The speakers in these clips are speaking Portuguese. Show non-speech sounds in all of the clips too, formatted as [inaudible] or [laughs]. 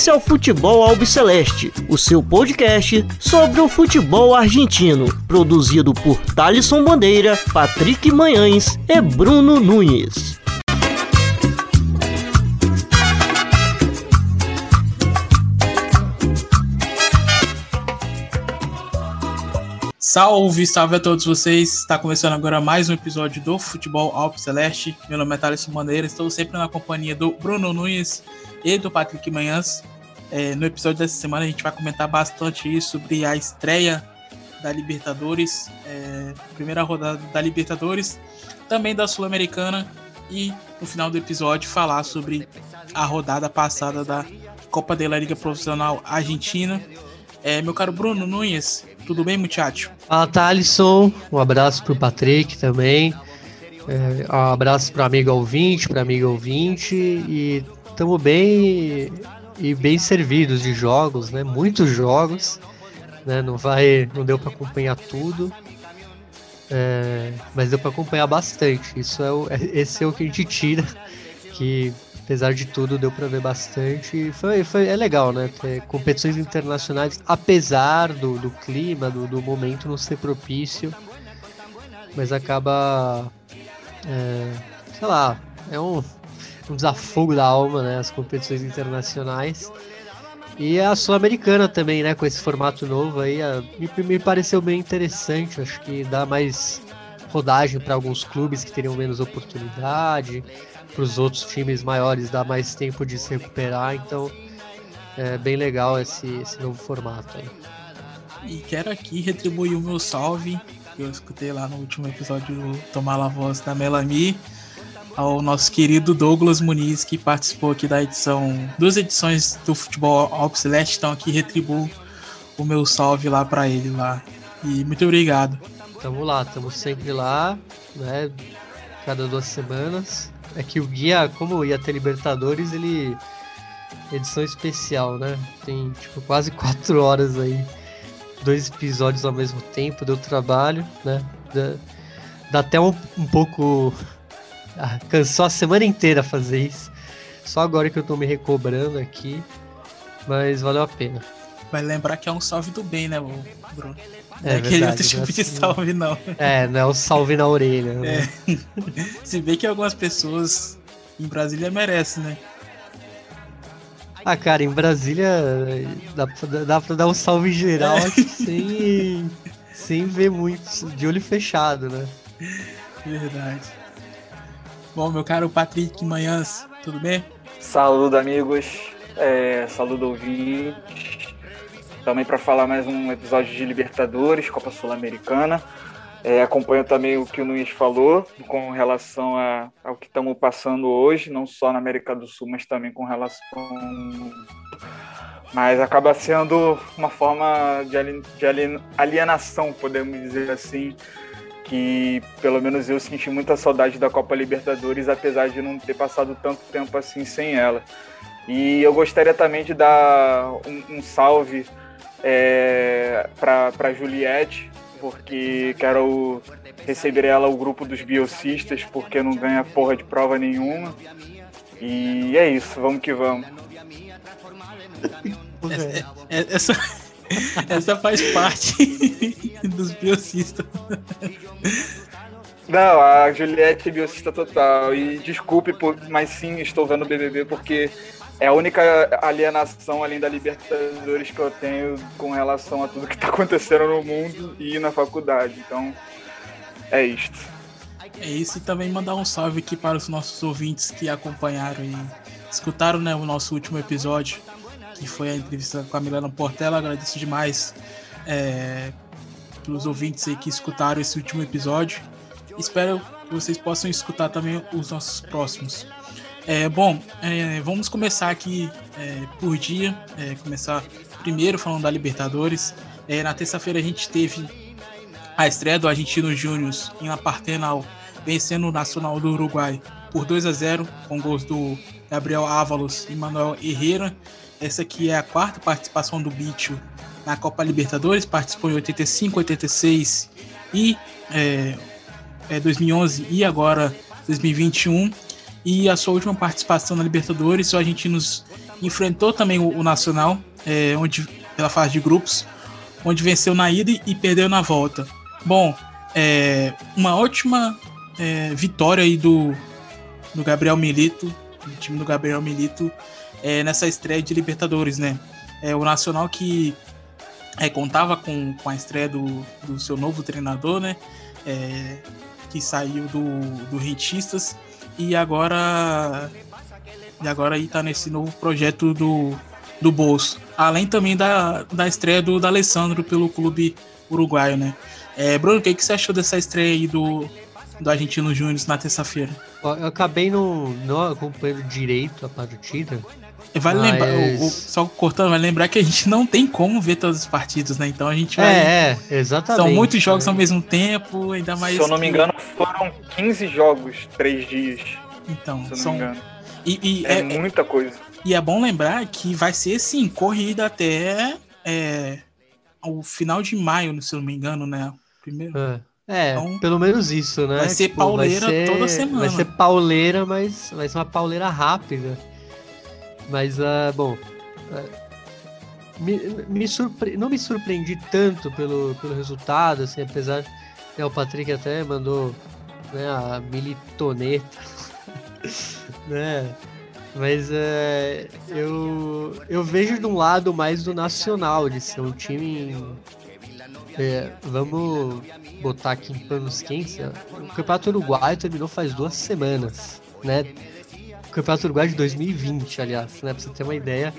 Esse é o Futebol Albiceleste, o seu podcast sobre o futebol argentino, produzido por Thalisson Bandeira, Patrick Manhães e Bruno Nunes. Salve, salve a todos vocês! Está começando agora mais um episódio do Futebol Alpes Celeste. Meu nome é Thaleson Bandeira, estou sempre na companhia do Bruno Nunes e do Patrick Manhãs. É, no episódio dessa semana a gente vai comentar bastante sobre a estreia da Libertadores, é, primeira rodada da Libertadores, também da Sul-Americana e no final do episódio falar sobre a rodada passada da Copa da Liga Profissional Argentina. É, meu caro Bruno Nunes, tudo bem, muchacho? Fala, Thalisson. Um abraço pro Patrick também. É, um abraço pro amigo ouvinte, pro amigo ouvinte. E estamos bem bem servidos de jogos, né? Muitos jogos. Né? Não vai, não deu para acompanhar tudo. É, mas deu para acompanhar bastante. Isso é o, esse é o que a gente tira que apesar de tudo, deu para ver bastante. Foi, foi, é legal, né? Ter competições internacionais, apesar do, do clima, do, do momento não ser propício, mas acaba. É, sei lá, é um, um desafogo da alma, né? As competições internacionais. E a Sul-Americana também, né? Com esse formato novo aí, a, me, me pareceu bem interessante. Acho que dá mais rodagem para alguns clubes que teriam menos oportunidade para os outros times maiores dar mais tempo de se recuperar, então é bem legal esse, esse novo formato aí. E quero aqui retribuir o meu salve, que eu escutei lá no último episódio do Tomar a Voz da Melanie, ao nosso querido Douglas Muniz, que participou aqui da edição, duas edições do Futebol Alpes Celeste, então aqui retribuo o meu salve lá para ele lá. E muito obrigado. Tamo lá, tamo sempre lá, né? Cada duas semanas. É que o guia, como ia ter Libertadores, ele. Edição especial, né? Tem tipo quase [laughs] quatro horas aí. Dois episódios ao mesmo tempo, deu trabalho, né? Dá, dá até um, um pouco. Ah, cansou a semana inteira fazer isso. Só agora que eu tô me recobrando aqui. Mas valeu a pena. Vai lembrar que é um salve do bem, né, Bruno? É, é aquele outro tipo de salve, não. É, não é o salve na orelha. Né? É. [laughs] Se vê que algumas pessoas em Brasília merecem, né? Ah, cara, em Brasília dá pra, dá pra dar um salve geral é. sem, sem ver muito, de olho fechado, né? Verdade. Bom, meu caro Patrick Manhãs, tudo bem? Saludo, amigos. É, saludo, ouvintes também para falar mais um episódio de Libertadores, Copa Sul-Americana. É, acompanho também o que o Nunes falou com relação a, ao que estamos passando hoje, não só na América do Sul, mas também com relação. Mas acaba sendo uma forma de, alien, de alienação, podemos dizer assim, que pelo menos eu senti muita saudade da Copa Libertadores, apesar de não ter passado tanto tempo assim sem ela. E eu gostaria também de dar um, um salve é, para Juliette, porque quero receber ela o grupo dos biocistas, porque não ganha porra de prova nenhuma. E é isso, vamos que vamos. Essa, é, essa, [laughs] essa faz parte [laughs] dos biocistas. Não, a Juliette é biocista total. E desculpe, mas sim, estou vendo o BBB porque é a única alienação além da Libertadores que eu tenho com relação a tudo que está acontecendo no mundo e na faculdade. Então, é isto. É isso e também mandar um salve aqui para os nossos ouvintes que acompanharam e escutaram né, o nosso último episódio, que foi a entrevista com a Milena Portela. Agradeço demais é, pelos ouvintes aí que escutaram esse último episódio. Espero que vocês possam escutar também os nossos próximos. É, bom, é, vamos começar aqui é, por dia. É, começar primeiro falando da Libertadores. É, na terça-feira a gente teve a estreia do Argentino Júnior em La Partenal, vencendo o Nacional do Uruguai por 2 a 0 com gols do Gabriel Ávalos e Manuel Herrera. Essa aqui é a quarta participação do Bicho na Copa Libertadores, participou em 85, 86 e é, 2011 e agora 2021 e a sua última participação na Libertadores, o Argentinos enfrentou também o, o Nacional, é, onde pela fase de grupos, onde venceu na ida e perdeu na volta. Bom, é, uma ótima é, vitória aí do, do Gabriel Milito, do time do Gabriel Milito, é, nessa estreia de Libertadores, né? É, o Nacional que é, contava com, com a estreia do, do seu novo treinador, né? É, que saiu do, do Rentistas e agora e agora aí tá nesse novo projeto do, do Bolso. Além também da, da estreia do, do Alessandro pelo clube uruguaio, né? É, Bruno, o que, que você achou dessa estreia aí do, do Argentino Júnior na terça-feira? Eu acabei não, não acompanhando direito a partida. Vale mas... lembrar, o, o, só cortando, vai lembrar que a gente não tem como ver todos os partidos, né? Então a gente vai. É, é exatamente. São muitos jogos é. ao mesmo tempo, ainda mais. Se eu não me engano, foram 15 jogos, três dias. Então, são. E, e é, é, muita coisa. E é bom lembrar que vai ser, sim, corrida até é, o final de maio, se eu não me engano, né? Primeiro. É. É, então, pelo menos isso, né? Vai ser tipo, pauleira vai ser, toda semana. Vai ser pauleira, mas vai ser uma pauleira rápida. Mas, uh, bom. Uh, me, me surpre... Não me surpreendi tanto pelo, pelo resultado, assim, apesar. Né, o Patrick até mandou né, a militoneta. [laughs] né? Mas é, eu, eu vejo de um lado mais do nacional, de ser um time. É, vamos botar aqui em panos quentes. O Campeonato Uruguaio terminou faz duas semanas, né? Campeonato Uruguaio de 2020, aliás, né? Pra você ter uma ideia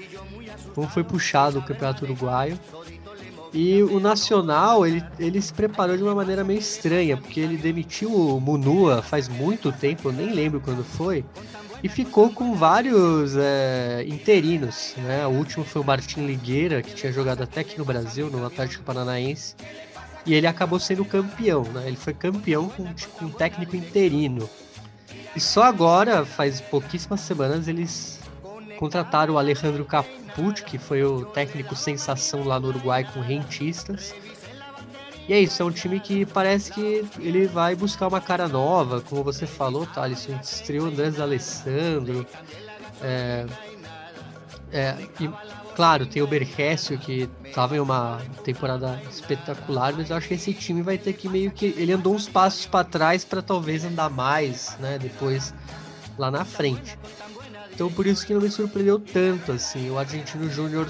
como foi puxado o Campeonato Uruguaio. E o Nacional, ele, ele se preparou de uma maneira meio estranha, porque ele demitiu o Munua faz muito tempo, eu nem lembro quando foi e ficou com vários é, interinos. Né? O último foi o Martin Ligueira, que tinha jogado até aqui no Brasil, no Atlético Paranaense, e ele acabou sendo campeão. Né? Ele foi campeão com, com um técnico interino. E só agora, faz pouquíssimas semanas, eles contrataram o Alejandro Capucci, que foi o técnico sensação lá no Uruguai com rentistas e é isso, é um time que parece que ele vai buscar uma cara nova, como você falou, Thales, estreou Andrés Alessandro. É, é, e, claro, tem o Bergessio, que estava em uma temporada espetacular, mas eu acho que esse time vai ter que meio que. Ele andou uns passos para trás para talvez andar mais, né? Depois lá na frente. Então por isso que não me surpreendeu tanto, assim. O Argentino Júnior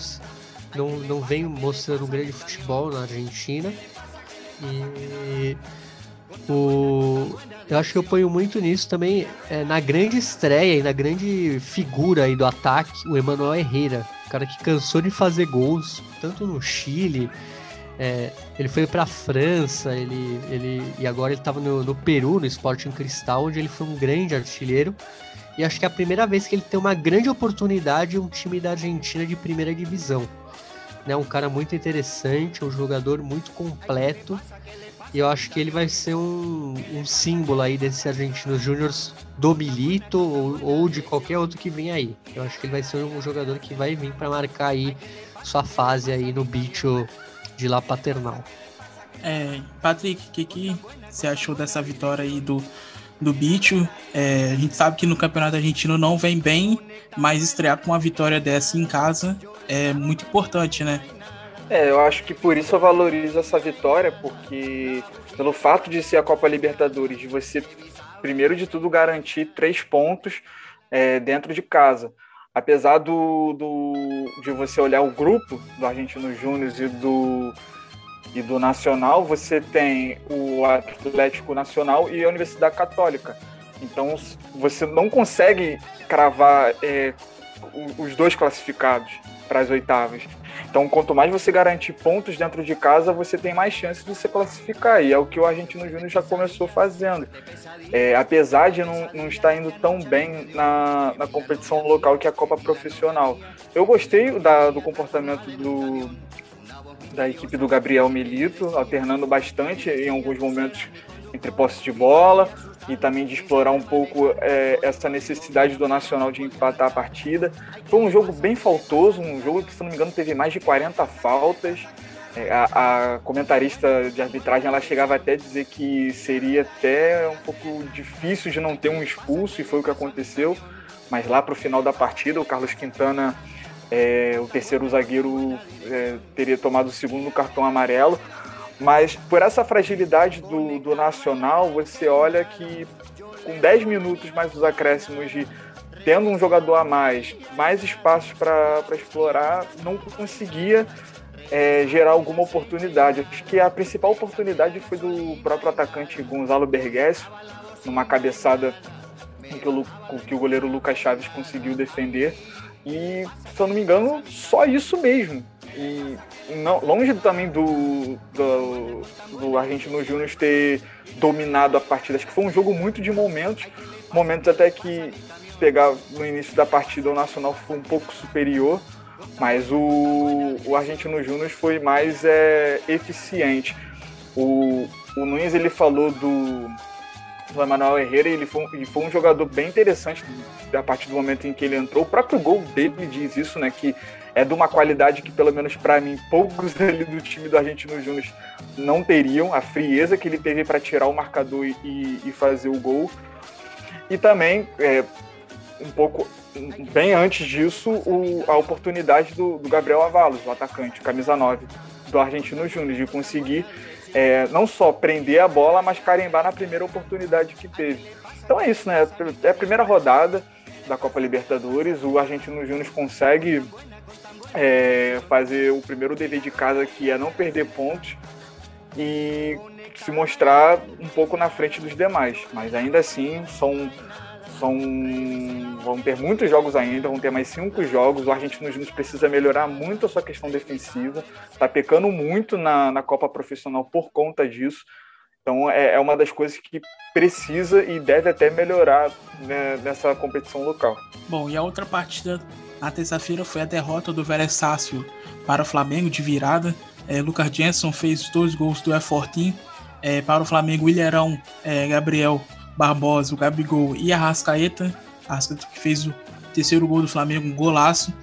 não, não vem mostrando um grande futebol na Argentina. E o, eu acho que eu ponho muito nisso também é, na grande estreia e na grande figura aí do ataque, o Emanuel Herrera, o cara que cansou de fazer gols, tanto no Chile, é, ele foi para a França, ele, ele, e agora ele estava no, no, Peru, no Sporting Cristal, onde ele foi um grande artilheiro. E acho que é a primeira vez que ele tem uma grande oportunidade em um time da Argentina de primeira divisão né? Um cara muito interessante, um jogador muito completo. E eu acho que ele vai ser um, um símbolo aí desse Argentinos Júniors do Milito ou, ou, de qualquer outro que vem aí. Eu acho que ele vai ser um jogador que vai vir para marcar aí sua fase aí no bicho de lá paternal. É, Patrick, o que, que você achou dessa vitória aí do, do Bicho? É, a gente sabe que no Campeonato Argentino não vem bem, mas estrear com uma vitória dessa em casa é muito importante, né? É, eu acho que por isso eu valorizo essa vitória, porque pelo fato de ser a Copa Libertadores, de você, primeiro de tudo, garantir três pontos é, dentro de casa. Apesar do, do, de você olhar o grupo do Argentino Júnior e do, e do Nacional, você tem o Atlético Nacional e a Universidade Católica. Então você não consegue cravar é, os dois classificados para as oitavas. Então, quanto mais você garantir pontos dentro de casa, você tem mais chances de se classificar. E é o que o Argentino Júnior já começou fazendo. É, apesar de não, não estar indo tão bem na, na competição local que é a Copa Profissional. Eu gostei da, do comportamento do, da equipe do Gabriel Milito, alternando bastante em alguns momentos entre posse de bola e também de explorar um pouco é, essa necessidade do Nacional de empatar a partida. Foi um jogo bem faltoso, um jogo que, se não me engano, teve mais de 40 faltas. É, a, a, comentarista de arbitragem ela chegava até a dizer que seria até um pouco difícil de não ter um expulso, e foi o que aconteceu. Mas lá para o final da partida, o Carlos Quintana é, o terceiro zagueiro é, teria tomado o segundo cartão amarelo. Mas por essa fragilidade do, do Nacional, você olha que com 10 minutos mais os acréscimos de tendo um jogador a mais, mais espaços para explorar, não conseguia é, gerar alguma oportunidade. Acho que a principal oportunidade foi do próprio atacante Gonzalo Bergues, numa cabeçada que o, que o goleiro Lucas Chaves conseguiu defender. E, se eu não me engano, só isso mesmo. E não, longe também do, do, do Argentino Júnior ter dominado a partida. Acho que foi um jogo muito de momentos, momentos até que pegar no início da partida o Nacional foi um pouco superior, mas o, o Argentino Júnior foi mais é, eficiente. O, o Nunes ele falou do, do Emanuel Herrera ele foi, ele foi um jogador bem interessante a partir do momento em que ele entrou. O próprio gol dele diz isso, né? Que é de uma qualidade que, pelo menos para mim, poucos [laughs] ali do time do Argentino Júnior não teriam. A frieza que ele teve para tirar o marcador e, e, fazer o gol. E também, é, um pouco bem antes disso, o, a oportunidade do, do, Gabriel Avalos, o atacante, camisa 9 do Argentino Júnior, de conseguir é, não só prender a bola, mas carimbar na primeira oportunidade que teve. Então é isso, né? É a primeira rodada da Copa Libertadores, o Argentino Júnior consegue é, fazer o primeiro dever de casa, que é não perder pontos e se mostrar um pouco na frente dos demais. Mas ainda assim, são são, vão ter muitos jogos ainda, vão ter mais cinco jogos. O Argentino Júnior precisa melhorar muito a sua questão defensiva. Está pecando muito na, na Copa Profissional por conta disso. Então é, é, uma das coisas que precisa e deve até melhorar né, nessa competição local. Bom, e a outra partida na terça-feira foi a derrota do Vélez Sácio para o Flamengo de virada. É, Lucas Jenson fez dois gols do E14. É, para o Flamengo, Ilharão, é, Gabriel Barbosa, o Gabigol e a Rascaeta. Rascaeta que fez o terceiro gol do Flamengo, um golaço.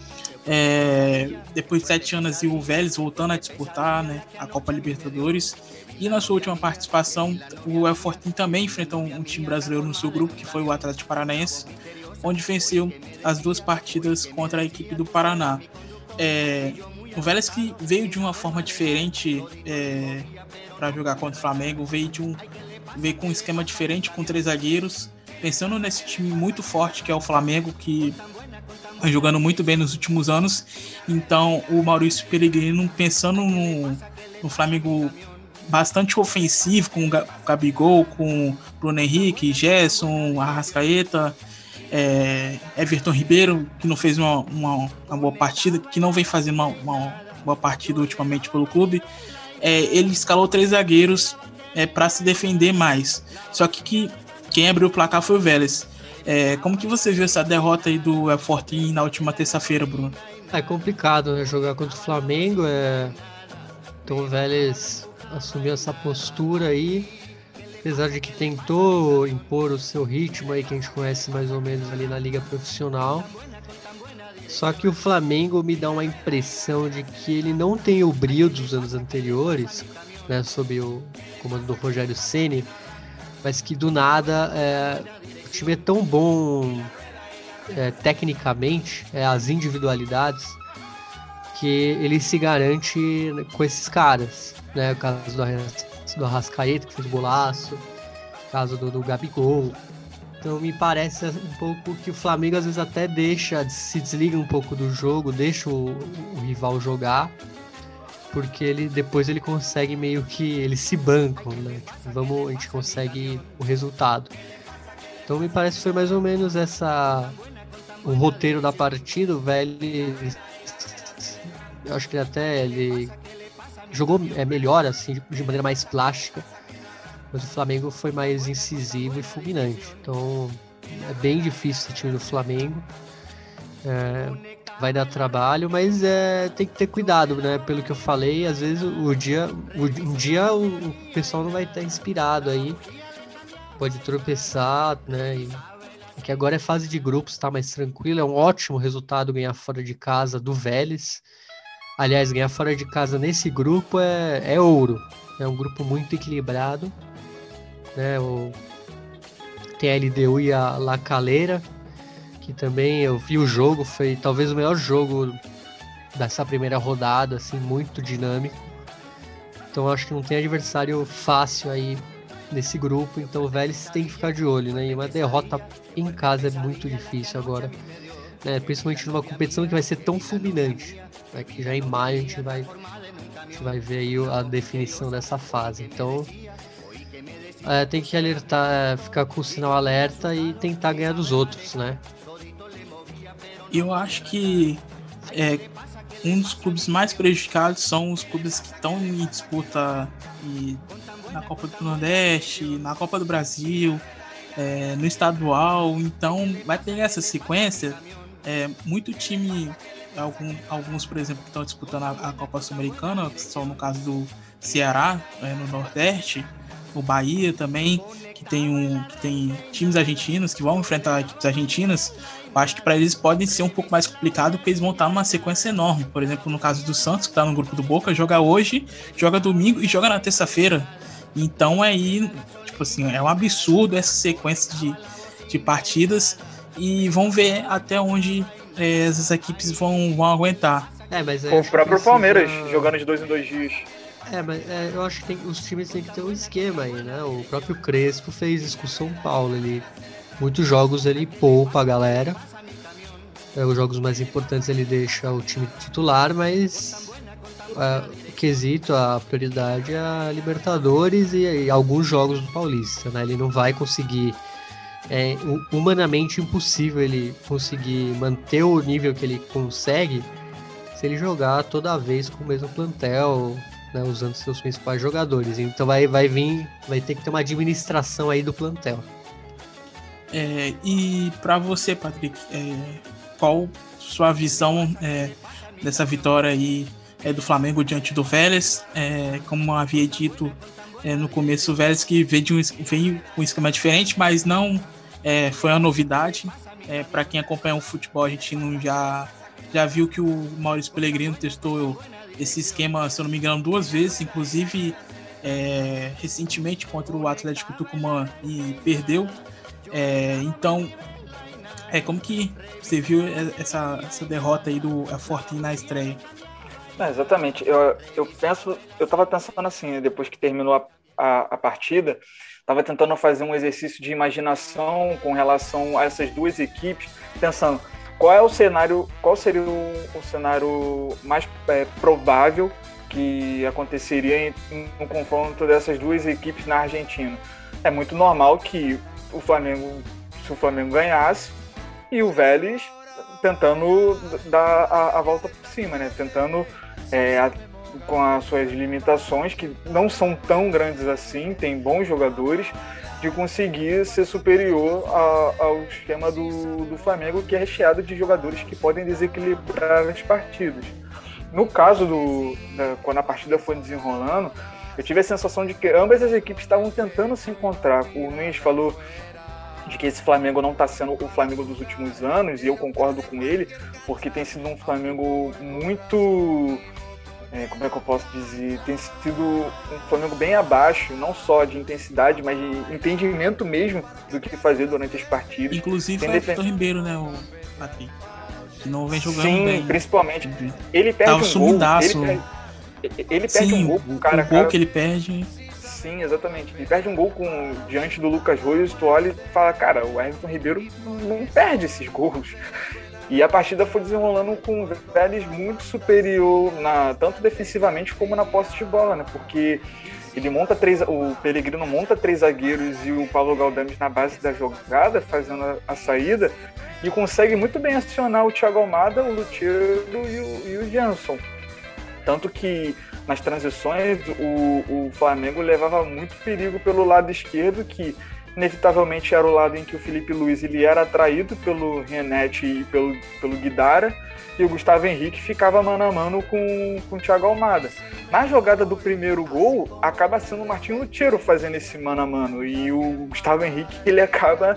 É, depois de sete anos, o Vélez voltando a disputar né, a Copa Libertadores. E na sua última participação, o El Fortin também enfrentou um, um time brasileiro no seu grupo, que foi o Atlético Paranaense, onde venceu as duas partidas contra a equipe do Paraná. É, o Vélez que veio de uma forma diferente é, para jogar contra o Flamengo, veio de um veio com um esquema diferente, com três zagueiros, pensando nesse time muito forte que é o Flamengo, que vem jogando muito bem nos últimos anos. Então, o Maurício Pellegrino, pensando no, no Flamengo bastante ofensivo, com o Gabigol, com Bruno Henrique, Gerson, Arrascaeta, é, Everton Ribeiro, que não fez uma, uma, uma, boa partida, que não vem fazendo uma, uma boa partida ultimamente pelo clube. É, ele escalou três zagueiros é, para se defender mais. Só que, que quem abriu o placar foi o Vélez. É, como que você viu essa derrota aí do El Fortin na última terça-feira, Bruno? É complicado, né? Jogar contra o Flamengo. É... Então o Vélez assumiu essa postura aí. Apesar de que tentou impor o seu ritmo aí que a gente conhece mais ou menos ali na liga profissional. Só que o Flamengo me dá uma impressão de que ele não tem o brilho dos anos anteriores, né, sob o comando do Rogério Ceni, mas que do nada é, o time é tão bom é, tecnicamente, é, as individualidades, que ele se garante com esses caras, né? O caso do, do Arrascaeta, que fez golaço, o caso do, do Gabigol. Então me parece um pouco que o Flamengo às vezes até deixa, se desliga um pouco do jogo, deixa o, o rival jogar porque ele depois ele consegue meio que eles se bancam, né? Tipo, vamos, a gente consegue o resultado. Então me parece que foi mais ou menos essa o roteiro da partida, o velho eu acho que ele até ele jogou é melhor assim, de maneira mais plástica. Mas o Flamengo foi mais incisivo e fulminante. Então é bem difícil esse time do Flamengo. É, vai dar trabalho, mas é, tem que ter cuidado, né? Pelo que eu falei, às vezes o dia, o, um dia o, o pessoal não vai estar inspirado aí, pode tropeçar, né? E, que agora é fase de grupos, tá mais tranquilo. É um ótimo resultado ganhar fora de casa do Vélez. Aliás, ganhar fora de casa nesse grupo é, é ouro. É um grupo muito equilibrado. Né? O, tem a LDU e a La Calera também eu vi o jogo, foi talvez o melhor jogo dessa primeira rodada, assim, muito dinâmico. Então acho que não tem adversário fácil aí nesse grupo, então o Vélez tem que ficar de olho, né? E uma derrota em casa é muito difícil agora, né? Principalmente numa competição que vai ser tão fulminante, né? que já em maio a gente vai, a gente vai ver aí a definição dessa fase. Então é, tem que alertar, é, ficar com o sinal alerta e tentar ganhar dos outros, né? Eu acho que é, um dos clubes mais prejudicados são os clubes que estão em disputa e, na Copa do Nordeste, na Copa do Brasil, é, no estadual. Então vai ter essa sequência. É, muito time, algum, alguns, por exemplo, que estão disputando a, a Copa Sul-Americana, que são no caso do Ceará, é, no Nordeste, o Bahia também, que tem, um, que tem times argentinos que vão enfrentar equipes argentinas, acho que para eles pode ser um pouco mais complicado porque eles vão estar numa sequência enorme. Por exemplo, no caso do Santos, que está no grupo do Boca, joga hoje, joga domingo e joga na terça-feira. Então aí, tipo assim, é um absurdo essa sequência de, de partidas e vão ver até onde é, essas equipes vão, vão aguentar. É, mas o próprio. Palmeiras jogando de dois em dois dias. É, mas é, eu acho que tem, os times têm que ter um esquema aí, né? O próprio Crespo fez isso com o São Paulo. Ele, muitos jogos ele poupa a galera. É, os jogos mais importantes ele deixa o time titular, mas é, o quesito, a prioridade é a Libertadores e, e, alguns jogos do Paulista, né? Ele não vai conseguir. É humanamente impossível ele conseguir manter o nível que ele consegue se ele jogar toda vez com o mesmo plantel, né, usando seus principais jogadores. Então vai, vai vir, vai ter que ter uma administração aí do plantel. É, e para você, Patrick, é, qual sua visão é, dessa vitória aí é, do Flamengo diante do Vélez? É, como havia dito é, no começo, o Vélez que veio, de um, veio um esquema diferente, mas não foi uma novidade. para quem acompanha o futebol argentino já, já viu que o Maurício Pellegrino testou esse esquema, se eu não me engano, duas vezes, inclusive recentemente contra o Atlético Tucumã e perdeu. É, então, é como que você viu essa, essa derrota aí do Fortin na estreia? É, exatamente. Eu, eu penso, eu estava pensando assim, né, depois que terminou a, a, a partida, estava tentando fazer um exercício de imaginação com relação a essas duas equipes, pensando qual é o cenário, qual seria o, o cenário mais é, provável que aconteceria no confronto dessas duas equipes na Argentina? É muito normal que o Flamengo, se o Flamengo ganhasse, e o Vélez tentando dar a, a volta por cima, né? Tentando é, a, com as suas limitações, que não são tão grandes assim, tem bons jogadores, de conseguir ser superior a, ao esquema do, do Flamengo, que é recheado de jogadores que podem desequilibrar as partidas. No caso do da, quando a partida foi desenrolando, eu tive a sensação de que ambas as equipes estavam tentando se encontrar. O Nunes falou de que esse Flamengo não está sendo o Flamengo dos últimos anos, e eu concordo com ele, porque tem sido um Flamengo muito é, como é que eu posso dizer, tem sido um Flamengo bem abaixo, não só de intensidade, mas de entendimento mesmo do que fazer durante as partidas. Inclusive tem foi o Ribeiro, né, o Patrick? Que não vem jogando Sim, bem. principalmente. Ele perde Tava um sumidaço. gol. Ele perde, ele perde Sim, um gol, o, cara. O gol cara, que ele perde. Sim, exatamente. Ele perde um gol com, diante do Lucas Royos, tu olha e fala, cara, o Everton Ribeiro não perde esses gols. E a partida foi desenrolando com o Vélez muito superior, na, tanto defensivamente como na posse de bola, né? Porque ele monta três, o Pellegrino monta três zagueiros e o Paulo Galdames na base da jogada, fazendo a, a saída, e consegue muito bem acionar o Thiago Almada, o Lucheiro e o, e o Jansson. Tanto que nas transições o, o Flamengo levava muito perigo pelo lado esquerdo, que inevitavelmente era o lado em que o Felipe Luiz ele era atraído pelo Renet e pelo, pelo Guidara, e o Gustavo Henrique ficava mano a mano com, com o Thiago Almada. Na jogada do primeiro gol, acaba sendo o Martinho Lutero fazendo esse mano a mano, e o Gustavo Henrique ele acaba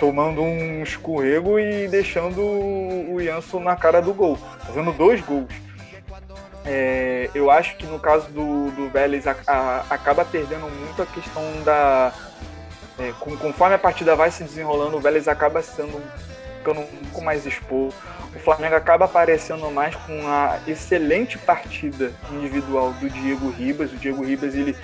tomando um escorrego e deixando o Jansson na cara do gol, fazendo dois gols. É, eu acho que no caso do, do Vélez a, a, acaba perdendo muito a questão da, é, conforme a partida vai se desenrolando, o Vélez acaba sendo ficando um pouco mais exposto. O Flamengo acaba aparecendo mais com a excelente partida individual do Diego Ribas. O Diego Ribas ele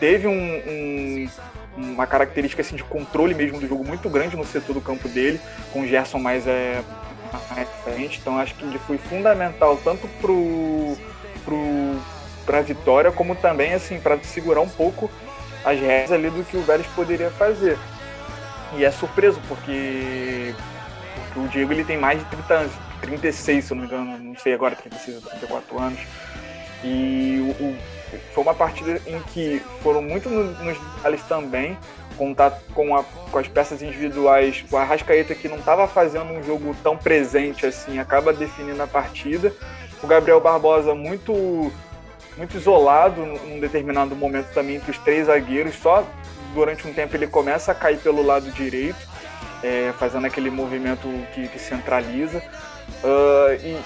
teve um, um, uma característica assim, de controle mesmo do jogo muito grande no setor do campo dele, com o Gerson mais, é, mais frente. Então acho que ele foi fundamental tanto pro, pro, pra vitória, como também assim, para segurar um pouco as rédeas ali do que o Vélez poderia fazer. E é surpreso, porque, porque o Diego ele tem mais de 30 anos, 36, se eu não me engano, não sei agora, 36 ou 34 anos. E o, o, foi uma partida em que foram muito nos, nos detalhes também, contar com, a, com as peças individuais, o Arrascaeta que não estava fazendo um jogo tão presente assim, acaba definindo a partida. O Gabriel Barbosa muito muito isolado num determinado momento também entre os três zagueiros, só durante um tempo ele começa a cair pelo lado direito, é, fazendo aquele movimento que, que centraliza. Uh, e, e,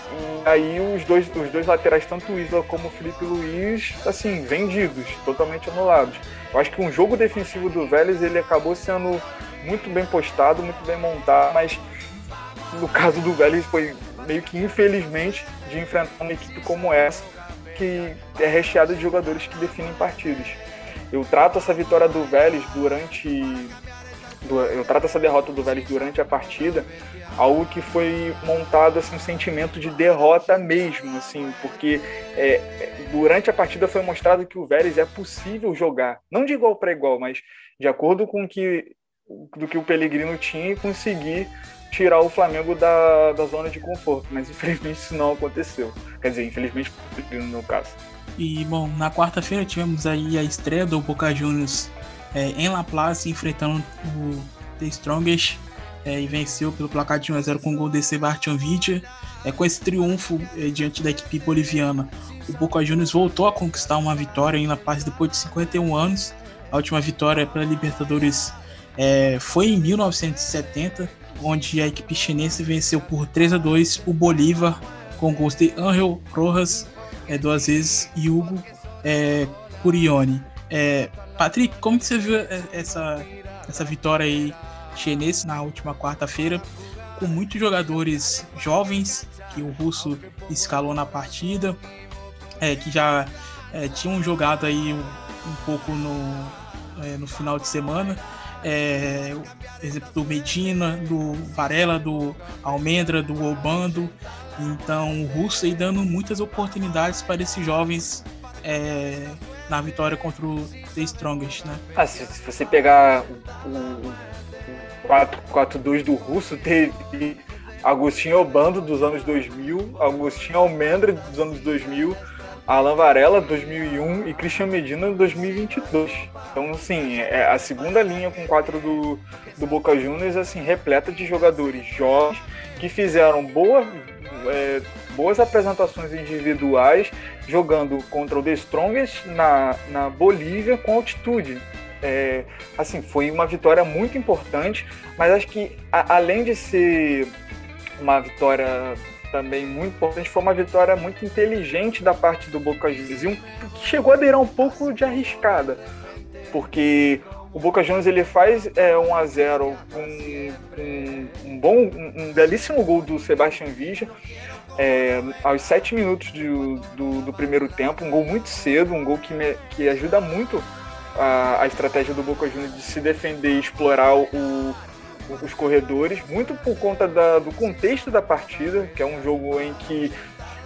aí os dois, os dois laterais, tanto o Isla como o Felipe Luiz, assim, vendidos, totalmente anulados. Eu acho que um jogo defensivo do Vélez ele acabou sendo muito bem postado, muito bem montado, mas no caso do Vélez foi meio que infelizmente de enfrentar uma equipe como essa, que é recheada de jogadores que definem partidas. Eu trato essa vitória do Vélez durante eu trato essa derrota do Vélez durante a partida algo que foi montado assim um sentimento de derrota mesmo assim porque é, durante a partida foi mostrado que o Vélez é possível jogar não de igual para igual mas de acordo com que do que o Pellegrino tinha e conseguir tirar o Flamengo da, da zona de conforto mas infelizmente isso não aconteceu quer dizer infelizmente no meu caso e bom na quarta-feira tivemos aí a estreia do Boca Juniors é, em La Place, enfrentando o The Strongest é, e venceu pelo placar de 1x0 com o gol de Sebastian Vidia. É, com esse triunfo é, diante da equipe boliviana, o Boca Juniors voltou a conquistar uma vitória em La Paz depois de 51 anos. A última vitória pela Libertadores é, foi em 1970, onde a equipe chinesa venceu por 3 a 2 o Bolívar com gols de Angel Rojas é, duas vezes e Hugo é, Curioni. É, Patrick, como que você viu é, essa, essa vitória aí chinesa na última quarta-feira, com muitos jogadores jovens que o russo escalou na partida, é, que já é, tinham jogado aí um, um pouco no, é, no final de semana. É, exemplo do Medina, do Varela, do Almendra, do Obando. Então o russo aí dando muitas oportunidades para esses jovens é, na vitória contra o The Strongest, né? Ah, se, se você pegar o, 4-4-2 do Russo, teve Agostinho Obando dos anos 2000, Agostinho Almendra dos anos 2000, Alan Varela 2001 e Christian Medina 2022. Então, assim, é a segunda linha com quatro do, do Boca Juniors, assim, repleta de jogadores jovens que fizeram boa, é, boas apresentações individuais jogando contra o The Strongest na, na Bolívia com altitude. É, assim, foi uma vitória muito importante, mas acho que a, além de ser uma vitória também muito importante, foi uma vitória muito inteligente da parte do Boca Juniors, e um, que chegou a beirar um pouco de arriscada, porque o Boca Juniors ele faz é, 1 a 0 com um, um, bom, um, belíssimo gol do Sebastian Vija, é, aos sete minutos do, do, do, primeiro tempo, um gol muito cedo, um gol que, me, que ajuda muito a, a estratégia do Boca Juniors de se defender e explorar o, os corredores, muito por conta da, do contexto da partida, que é um jogo em que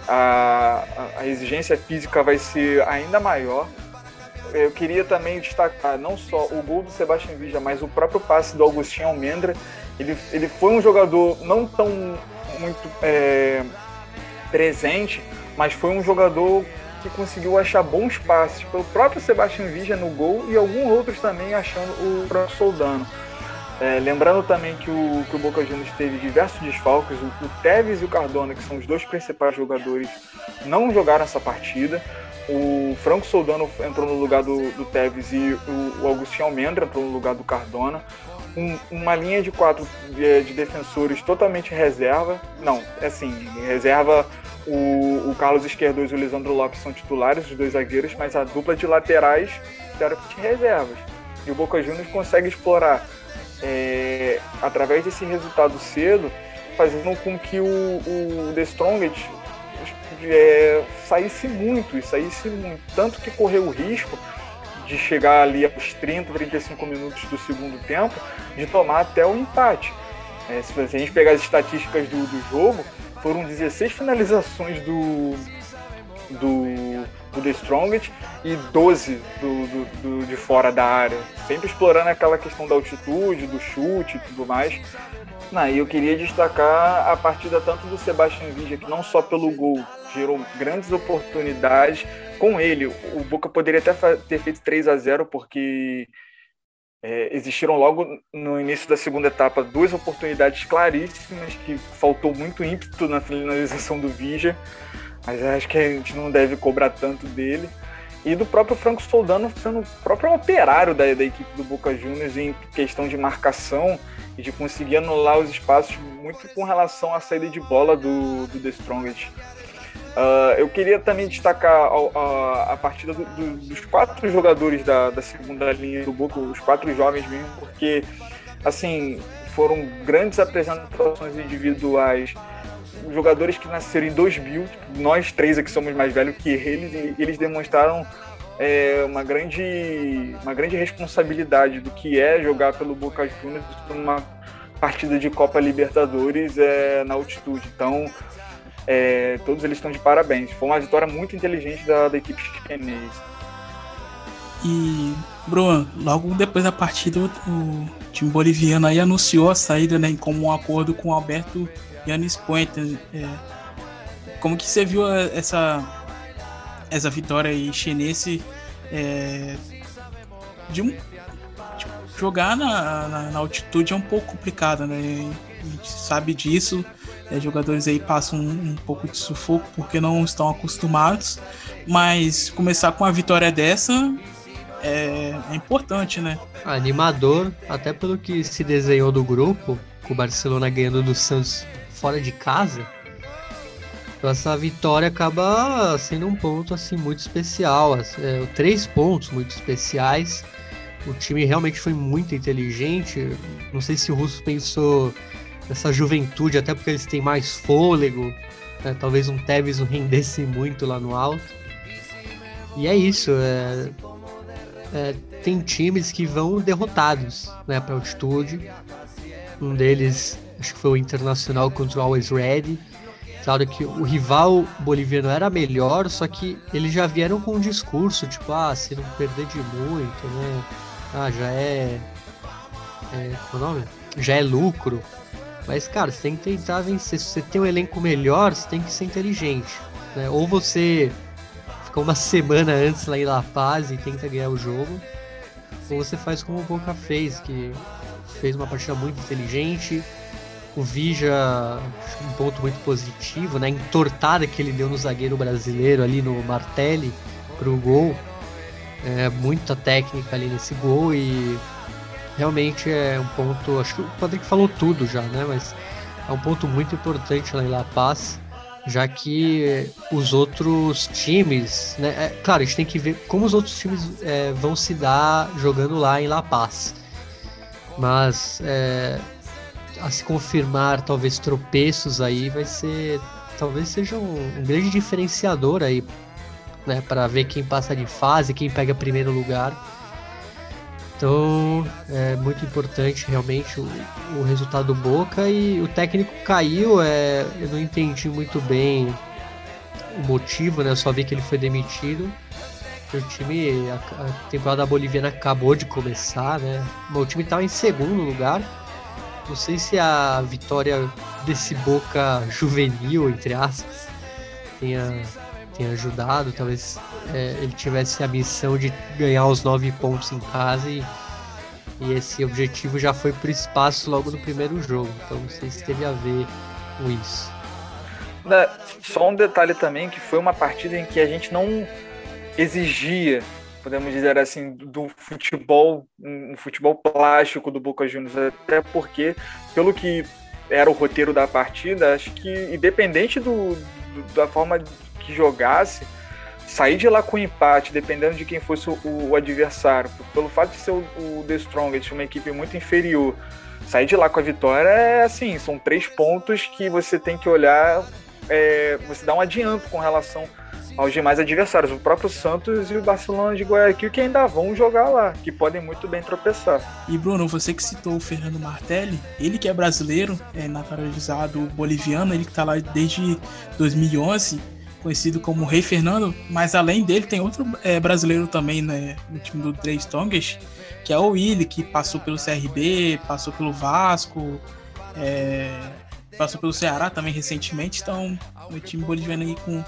a, a exigência física vai ser ainda maior. Eu queria também destacar não só o gol do Sebastião Vija, mas o próprio passe do Augustinho Almendra. Ele, ele foi um jogador não tão muito é, presente, mas foi um jogador que conseguiu achar bons passes pelo próprio Sebastião Vija no gol e alguns outros também achando o próprio Soldano. É, lembrando também que o, que o Boca Juniors teve diversos desfalques, o, o Tevez e o Cardona, que são os dois principais jogadores, não jogaram essa partida. O Franco Soldano entrou no lugar do, do Tevez e o, o Augustinho Almendra entrou no lugar do Cardona. Um, uma linha de quatro de, de, defensores totalmente reserva. Não, é assim, reserva o, o Carlos Esquerdoso e o Lisandro Lopes são titulares, os dois zagueiros, mas a dupla de laterais, teoricamente, reservas. E o Boca Juniors consegue explorar, é, através desse resultado cedo, fazendo com que o, o The Strongest é, saísse muito, e saísse muito. Tanto que correu o risco de chegar ali aos 30, 35 minutos do segundo tempo, de tomar até o empate. É, se a gente pegar as estatísticas do, do jogo, foram 16 finalizações do, do, do The Strongest e 12 do, do, do, de fora da área. Sempre explorando aquela questão da altitude, do chute e tudo mais. Não, e eu queria destacar a partida tanto do Sebastian Vigia, que não só pelo gol gerou grandes oportunidades, com ele o Boca poderia até ter feito 3 a 0 porque é, existiram logo no início da segunda etapa duas oportunidades claríssimas que faltou muito ímpeto na finalização do Vigia, mas acho que a gente não deve cobrar tanto dele. E do próprio Franco Soldano sendo o próprio operário da, da equipe do Boca Juniors em questão de marcação e de conseguir anular os espaços muito com relação à saída de bola do, do The Strongest. Uh, eu queria também destacar a, a, a partida do, do, dos quatro jogadores da, da, segunda linha do Boca, os quatro jovens mesmo, porque assim foram grandes apresentações individuais. Jogadores que nasceram em 2000, tipo, nós três aqui somos mais velhos que eles, e eles demonstraram é, uma, grande, uma grande responsabilidade do que é jogar pelo Boca Juniors numa partida de Copa Libertadores é, na altitude. Então, é, todos eles estão de parabéns. Foi uma vitória muito inteligente da, da equipe chinesa. E, Bruno, logo depois da partida, o time boliviano aí anunciou a saída né, em comum acordo com o Alberto Yanis Puente. É, como que você viu essa, essa vitória aí chinense é, de um tipo, jogar na, na, na, altitude é um pouco complicado, né? A gente sabe disso. É, jogadores aí passam um, um, pouco de sufoco porque não estão acostumados, mas começar com uma vitória dessa é, é importante, né? Animador, até pelo que se desenhou do grupo, com o Barcelona ganhando do Santos fora de casa. Então essa vitória acaba sendo um ponto assim muito especial, é, três pontos muito especiais. O time realmente foi muito inteligente. Não sei se o Russo pensou essa juventude, até porque eles têm mais fôlego. Né? Talvez um Tevez não rendesse muito lá no alto. E é isso. É, é, tem times que vão derrotados né, para altitude. Um deles, acho que foi o Internacional contra o Always Ready. Claro que o rival boliviano era melhor, só que eles já vieram com um discurso tipo: ah, se não perder de muito, né? Ah, já é. é qual é o nome? Já é lucro. Mas, cara, você tem que tentar vencer. Se você tem um elenco melhor, você tem que ser inteligente. Né? Ou você fica uma semana antes lá em La Paz e tenta ganhar o jogo. Ou você faz como o Boca fez, que fez uma partida muito inteligente. O Vija, um ponto muito positivo, né? Entortada que ele deu no zagueiro brasileiro ali no Martelli pro gol. É, muita técnica ali nesse gol e realmente é um ponto. Acho que o Patrick falou tudo já, né? Mas é um ponto muito importante lá em La Paz, já que os outros times, né? É, claro, a gente tem que ver como os outros times é, vão se dar jogando lá em La Paz. Mas é, a se confirmar talvez tropeços aí vai ser. Talvez seja um, um grande diferenciador aí, né? Para ver quem passa de fase, quem pega primeiro lugar então é muito importante realmente o, o resultado do Boca e o técnico caiu, é, eu não entendi muito bem o motivo, né? Eu só vi que ele foi demitido. O time, a, a temporada boliviana acabou de começar, né? O time estava em segundo lugar. Não sei se a vitória desse Boca juvenil, entre aspas, tenha, tenha ajudado. Talvez é, ele tivesse a missão de ganhar os nove pontos em casa e, e esse objetivo já foi para o espaço logo no primeiro jogo. Então não sei se teve a ver com isso. Só um detalhe também que foi uma partida em que a gente não exigia, podemos dizer assim, do futebol, um futebol plástico do Boca Juniors, até porque, pelo que era o roteiro da partida, acho que independente do, da forma que jogasse, sair de lá com empate, dependendo de quem fosse o, o adversário, pelo fato de ser o, o The Strongest, uma equipe muito inferior, sair de lá com a vitória é assim, são três pontos que você tem que olhar, é, você dá um adianto com relação aos demais adversários, o próprio Santos e o Barcelona de Guayaquil que ainda vão jogar lá, que podem muito bem tropeçar. E Bruno, você que citou o Fernando Martelli, ele que é brasileiro, é naturalizado boliviano, ele que está lá desde 2011, conhecido como Rei Fernando, mas além dele tem outro é, brasileiro também né, no time do Três Tongas, que é o Willi, que passou pelo CRB, passou pelo Vasco, é, passou pelo Ceará também recentemente, então o time boliviano aí com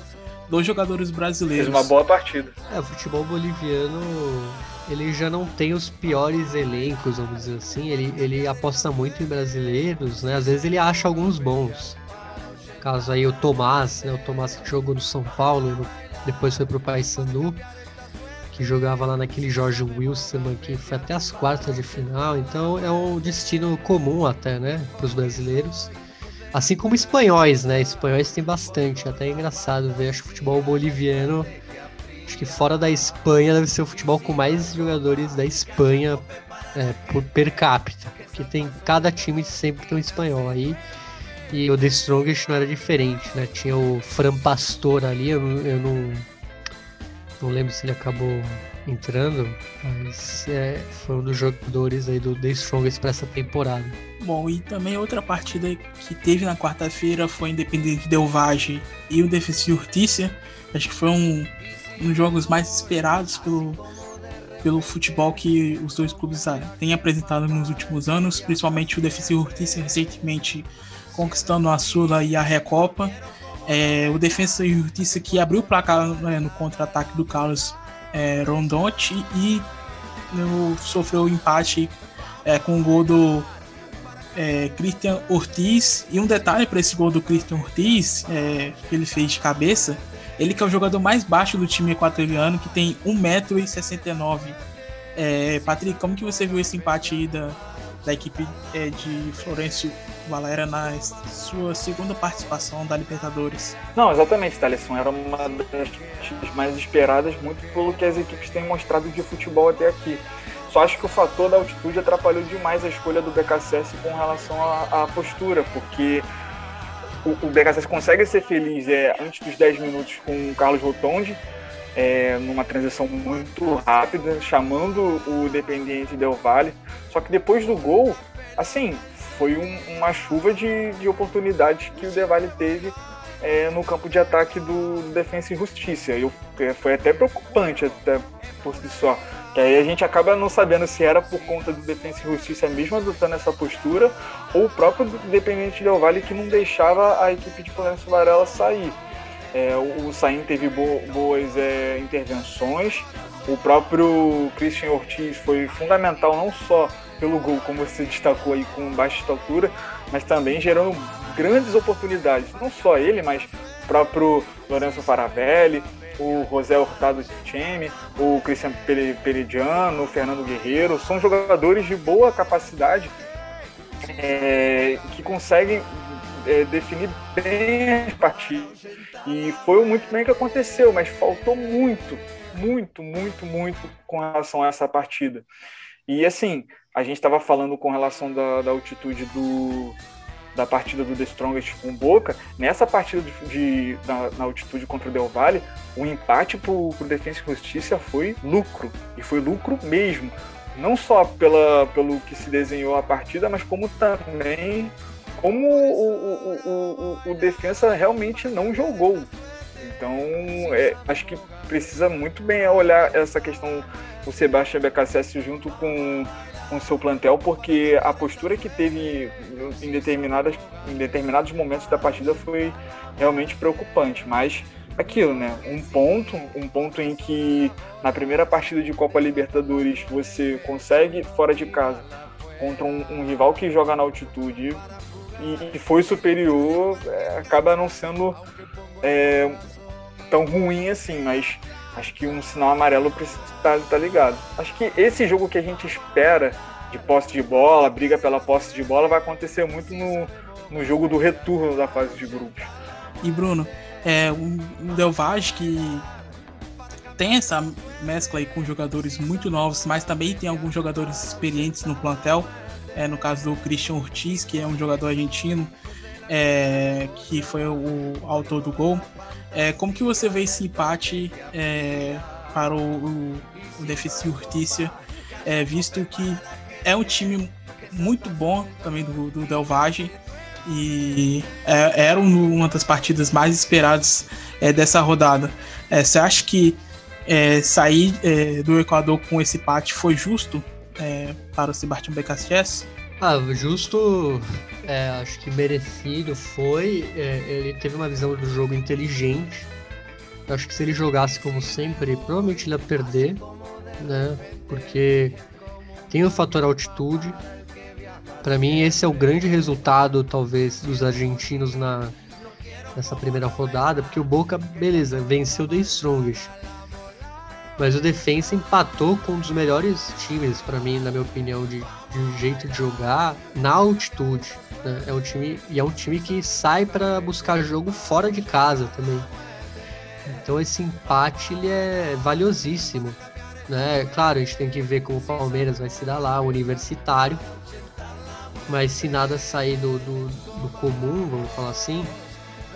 dois jogadores brasileiros. Fez uma boa partida. É, o futebol boliviano ele já não tem os piores elencos, vamos dizer assim. Ele, ele aposta muito em brasileiros, né? Às vezes ele acha alguns bons. Caso aí o Tomás, né? O Tomás que jogou no São Paulo, depois foi pro Paysandu, que jogava lá naquele Jorge Wilson que foi até as quartas de final. Então é um destino comum até, né? Para os brasileiros. Assim como espanhóis, né? Espanhóis tem bastante. Até é engraçado ver. Acho futebol boliviano. Acho que fora da Espanha deve ser o futebol com mais jogadores da Espanha é, por per capita. Porque tem cada time sempre tem um espanhol aí. E o The Strongest não era diferente, né? Tinha o Fran Pastor ali, eu, eu não, não lembro se ele acabou entrando, mas é, foi um dos jogadores aí do The Strongest para essa temporada. Bom, e também outra partida que teve na quarta-feira foi Independente Del Valle e o Defensa Urtícia. Acho que foi um, um dos jogos mais esperados pelo, pelo futebol que os dois clubes têm apresentado nos últimos anos, principalmente o Defensa Urtícia recentemente conquistando a Sula e a Recopa. É, o Defensa e Justiça que abriu o placar né, no contra-ataque do Carlos é, Rondotti e sofreu o empate é, com o gol do é, Christian Ortiz. E um detalhe para esse gol do Christian Ortiz, é, que ele fez de cabeça, ele que é o jogador mais baixo do time equatoriano, que tem 1,69m. É, Patrick, como que você viu esse empate aí da, da equipe é, de Florencio Valera na sua segunda participação da Libertadores. Não, exatamente, Thaleson. Era uma das mais esperadas, muito pelo que as equipes têm mostrado de futebol até aqui. Só acho que o fator da altitude atrapalhou demais a escolha do BKSS com relação à, postura, porque o, o BKSS consegue ser feliz é, antes dos 10 minutos com o Carlos Rotondi, é, numa transição muito rápida, chamando o Dependiente Del Valle. Só que depois do gol, assim, foi um, uma chuva de, de oportunidades que o Del Valle teve é, no campo de ataque do, do Defensa e Justiça. Eu, é, foi até preocupante até por si só. Que aí a gente acaba não sabendo se era por conta do Defensa e Justiça mesmo adotando essa postura ou o próprio Dependente Del Valle que não deixava a equipe de Florencio Varela sair. É, o Sain teve bo boas é, intervenções. O próprio Christian Ortiz foi fundamental não só pelo gol, como você destacou aí com baixa estatura, mas também gerando grandes oportunidades. Não só ele, mas o próprio Lourenço Faravelli, o José Hurtado Cheme, o Cristian Peridiano, o Fernando Guerreiro, são jogadores de boa capacidade é, que conseguem é, definir bem as partidas. E foi muito bem que aconteceu, mas faltou muito, muito, muito, muito com relação a essa partida. E assim, a gente estava falando com relação da, da altitude do, da partida do The Strongest com Boca, nessa partida de, de na, na, altitude contra o Del Valle, o empate para o Defensa e Justiça foi lucro, e foi lucro mesmo. Não só pela, pelo que se desenhou a partida, mas como também como o, o, o, o defensa realmente não jogou. Então, é, acho que precisa muito bem olhar essa questão o Sebastião BKSS junto com o seu plantel, porque a postura que teve em, determinadas, em determinados momentos da partida foi realmente preocupante. Mas aquilo, né? Um ponto, um ponto em que na primeira partida de Copa Libertadores você consegue fora de casa contra um, um rival que joga na altitude e, foi superior, é, acaba não sendo é, tão ruim assim, mas acho que um sinal amarelo precisa estar tá ligado. Acho que esse jogo que a gente espera de posse de bola, briga pela posse de bola, vai acontecer muito no, no jogo do retorno da fase de grupos. E Bruno, é, um, um Delvage que tem essa mescla aí com jogadores muito novos, mas também tem alguns jogadores experientes no plantel é, no caso do Christian Ortiz, que é um jogador argentino, é, que foi o, autor do gol. É, como que você vê esse empate é, para o, o, o Urtícia, é, visto que é um time muito bom também do, do Delvage e é, era uma das partidas mais esperadas é, dessa rodada. Você acha que sair do Equador com esse empate foi justo é, para o Sebastião Becastes? Ah, justo, é, acho que merecido foi. É, ele teve uma visão do jogo inteligente. Acho que se ele jogasse como sempre, provavelmente ele ia perder, né? Porque tem o fator altitude. Para mim, esse é o grande resultado, talvez, dos argentinos na, nessa primeira rodada, porque o Boca, beleza, venceu The Strongest. Mas o Defensa empatou com um dos melhores times, para mim, na minha opinião, de, de um jeito de jogar na altitude. Né? É um time, e é um time que sai para buscar jogo fora de casa também. Então esse empate ele é valiosíssimo. Né? Claro, a gente tem que ver como o Palmeiras vai se dar lá, o universitário. Mas se nada sair do, do, do comum, vamos falar assim,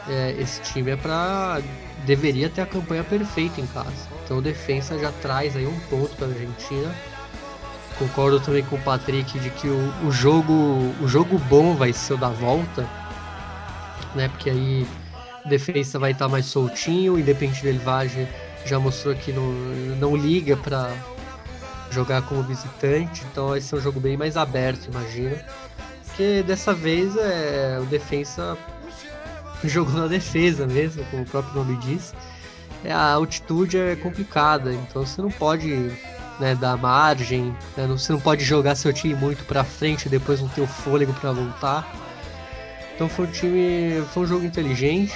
é, esse time é para deveria ter a campanha perfeita em casa. Então defensa já traz aí um ponto para a Argentina. Concordo também com o Patrick de que o, o, jogo o jogo bom vai ser o da volta, né? Porque aí a defesa vai estar tá mais soltinho, independente dele Vage já mostrou que não, não liga para jogar como visitante, então vai ser um jogo bem mais aberto, imagino. Porque dessa vez é, o defensa jogou na defesa mesmo, como o próprio nome diz. É, a altitude é complicada, então você não pode né, dar margem, né, você não pode jogar seu time muito para frente e depois não ter o fôlego para voltar. Então foi um time, foi um jogo inteligente,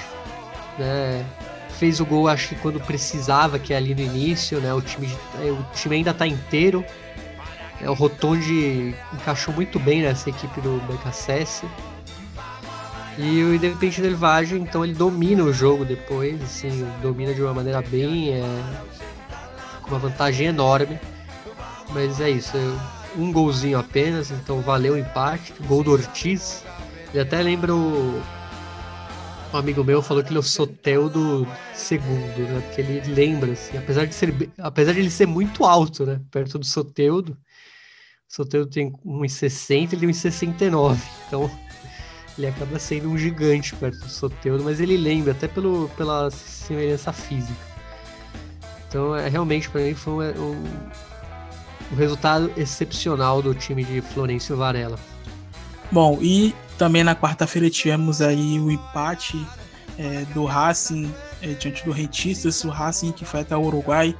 né? Fez o gol acho que quando precisava, que é ali no início, né? O time, o time ainda está inteiro. É, o Rotondi encaixou muito bem nessa equipe do BKSS. E o Independente Del Valle, então ele domina o jogo depois, assim, domina de uma maneira bem. É, com uma vantagem enorme. Mas é isso, é um golzinho apenas, então valeu o empate. Gol do Ortiz. Ele até lembra o. Um amigo meu falou que ele é o Soteldo segundo, né? Porque ele lembra, assim, apesar de ser. Apesar de ele ser muito alto, né? Perto do Soteldo. O Soteldo tem 1,60 e ele tem 1,69. Então ele acaba sendo um gigante perto do Soteudo, mas ele lembra, até pelo, pela semelhança física. Então, é, realmente, para mim, foi um, um, um, resultado excepcional do time de Florencio Varela. Bom, e também na quarta-feira tivemos aí o empate é, do Racing é, diante do Rentistas, o Racing que foi até o Uruguai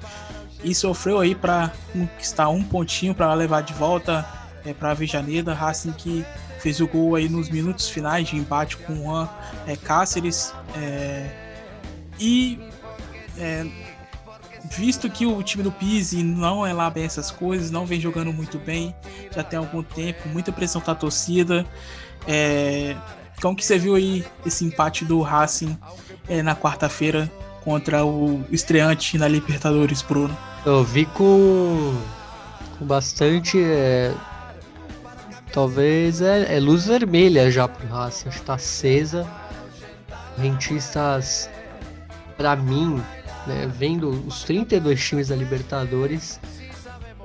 e sofreu aí para conquistar um pontinho para levar de volta é, para Avejaneda, Racing que fez o gol aí nos minutos finais de empate com o Juan é, Cáceres. É, e é, visto que o time do Pise não é lá bem essas coisas, não vem jogando muito bem, já tem algum tempo, muita pressão da torcida. É, como que você viu aí esse empate do Racing é, na quarta-feira contra o estreante na Libertadores, Bruno? Eu vi com, com bastante é, Talvez é, é luz vermelha já pro Racing, acho que tá acesa. Rentistas, para mim, né, vendo os 32 times da Libertadores,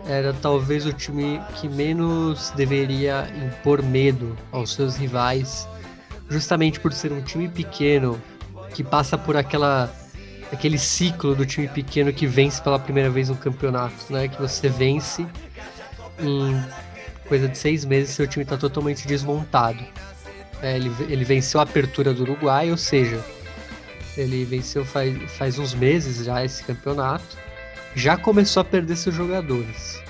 era talvez o time que menos deveria impor medo aos seus rivais, justamente por ser um time pequeno que passa por aquela aquele ciclo do time pequeno que vence pela primeira vez no campeonato, né? Que você vence em coisa de seis meses, seu time está totalmente desmontado. É, ele, ele venceu a apertura do Uruguai, ou seja, ele venceu faz, faz uns meses já esse campeonato, já começou a perder seus jogadores.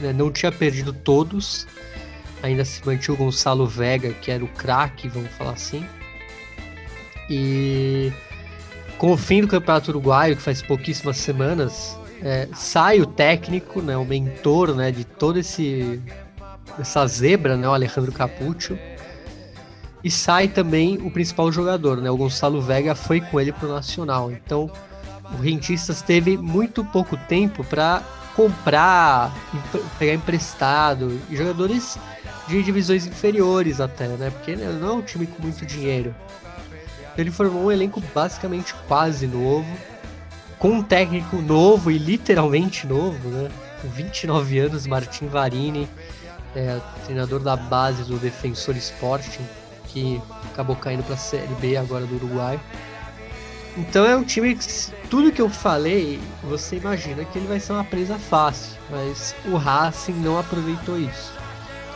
Né? Não tinha perdido todos, ainda se mantinha o Gonçalo Vega, que era o craque, vamos falar assim. E com o fim do Campeonato Uruguaio, que faz pouquíssimas semanas, é, sai o técnico, né, o mentor né, de todo esse essa zebra, né, o Alejandro Capuccio. E sai também o principal jogador, né, o Gonçalo Vega foi com ele pro Nacional. Então, o Rentistas teve muito pouco tempo para comprar, pegar emprestado, e jogadores de divisões inferiores até, né? Porque ele não é um time com muito dinheiro. Ele formou um elenco basicamente quase novo, com um técnico novo e literalmente novo, né? Com 29 anos, Martin Varini, é, treinador da base do Defensor Sporting, que acabou caindo para a Série B agora do Uruguai. Então é um time que tudo que eu falei, você imagina que ele vai ser uma presa fácil, mas o Racing não aproveitou isso.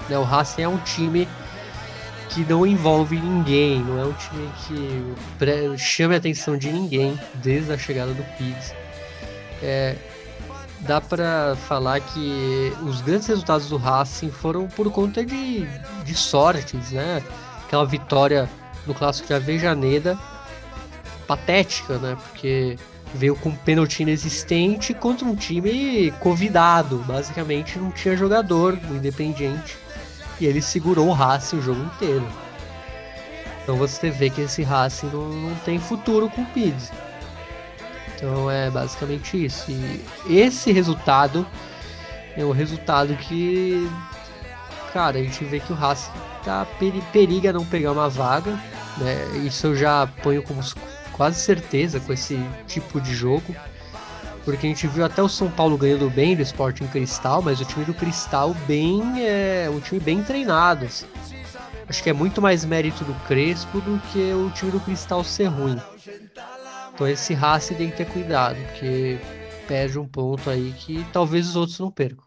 Né? O Racing é um time que não envolve ninguém, não é um time que chame a atenção de ninguém desde a chegada do Pires. É, dá para falar que os grandes resultados do Racing foram por conta de, de sortes, né? Aquela vitória no clássico de Avejaneda patética, né? Porque veio com um pênalti inexistente contra um time convidado. Basicamente não tinha jogador no Independiente. E ele segurou o Racing o jogo inteiro. Então você vê que esse Racing não, não tem futuro com o Pires. Então é basicamente isso. E esse resultado é um resultado que. Cara, a gente vê que o Racing tá periga não pegar uma vaga. Né? Isso eu já ponho como quase certeza com esse tipo de jogo. Porque a gente viu até o São Paulo ganhando bem do Sporting Cristal, mas o time do Cristal bem é um time bem treinado. Assim. Acho que é muito mais mérito do Crespo do que o time do Cristal ser ruim. Então esse Racing tem que ter cuidado, porque perde um ponto aí que talvez os outros não percam.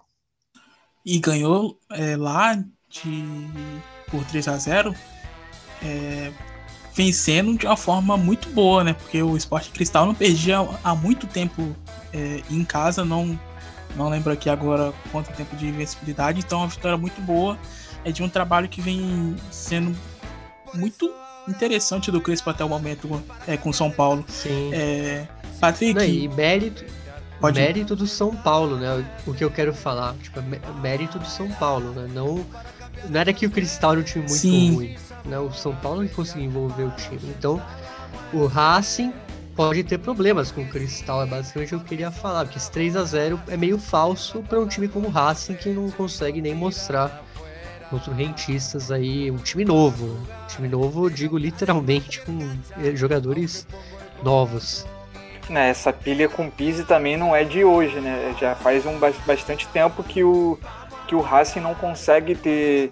E ganhou é, lá de por 3 a 0 é, vencendo de uma forma muito boa, né? Porque o Esporte Cristal não perdia há muito tempo é, em casa, não, não lembro aqui agora quanto tempo de invencibilidade, então é uma vitória muito boa. É de um trabalho que vem sendo muito interessante do Crespo até o momento é, com São Paulo. Sim. É, Patrick. Não, e mérito, Pode mérito do São Paulo, né? O que eu quero falar. Tipo, mérito do São Paulo, né? Não, não era que o Cristal era um time muito Sim. ruim né? O São Paulo que conseguiu envolver o time. Então, o Racing pode ter problemas com o Cristal, é basicamente o que eu queria falar, porque esse 3 a 0 é meio falso para um time como o Racing que não consegue nem mostrar outros rentistas aí, um time novo. Um time novo, digo literalmente, com jogadores novos. Né, essa pilha com Pise também não é de hoje, né? Já faz um bastante tempo que o, que o Racing não consegue ter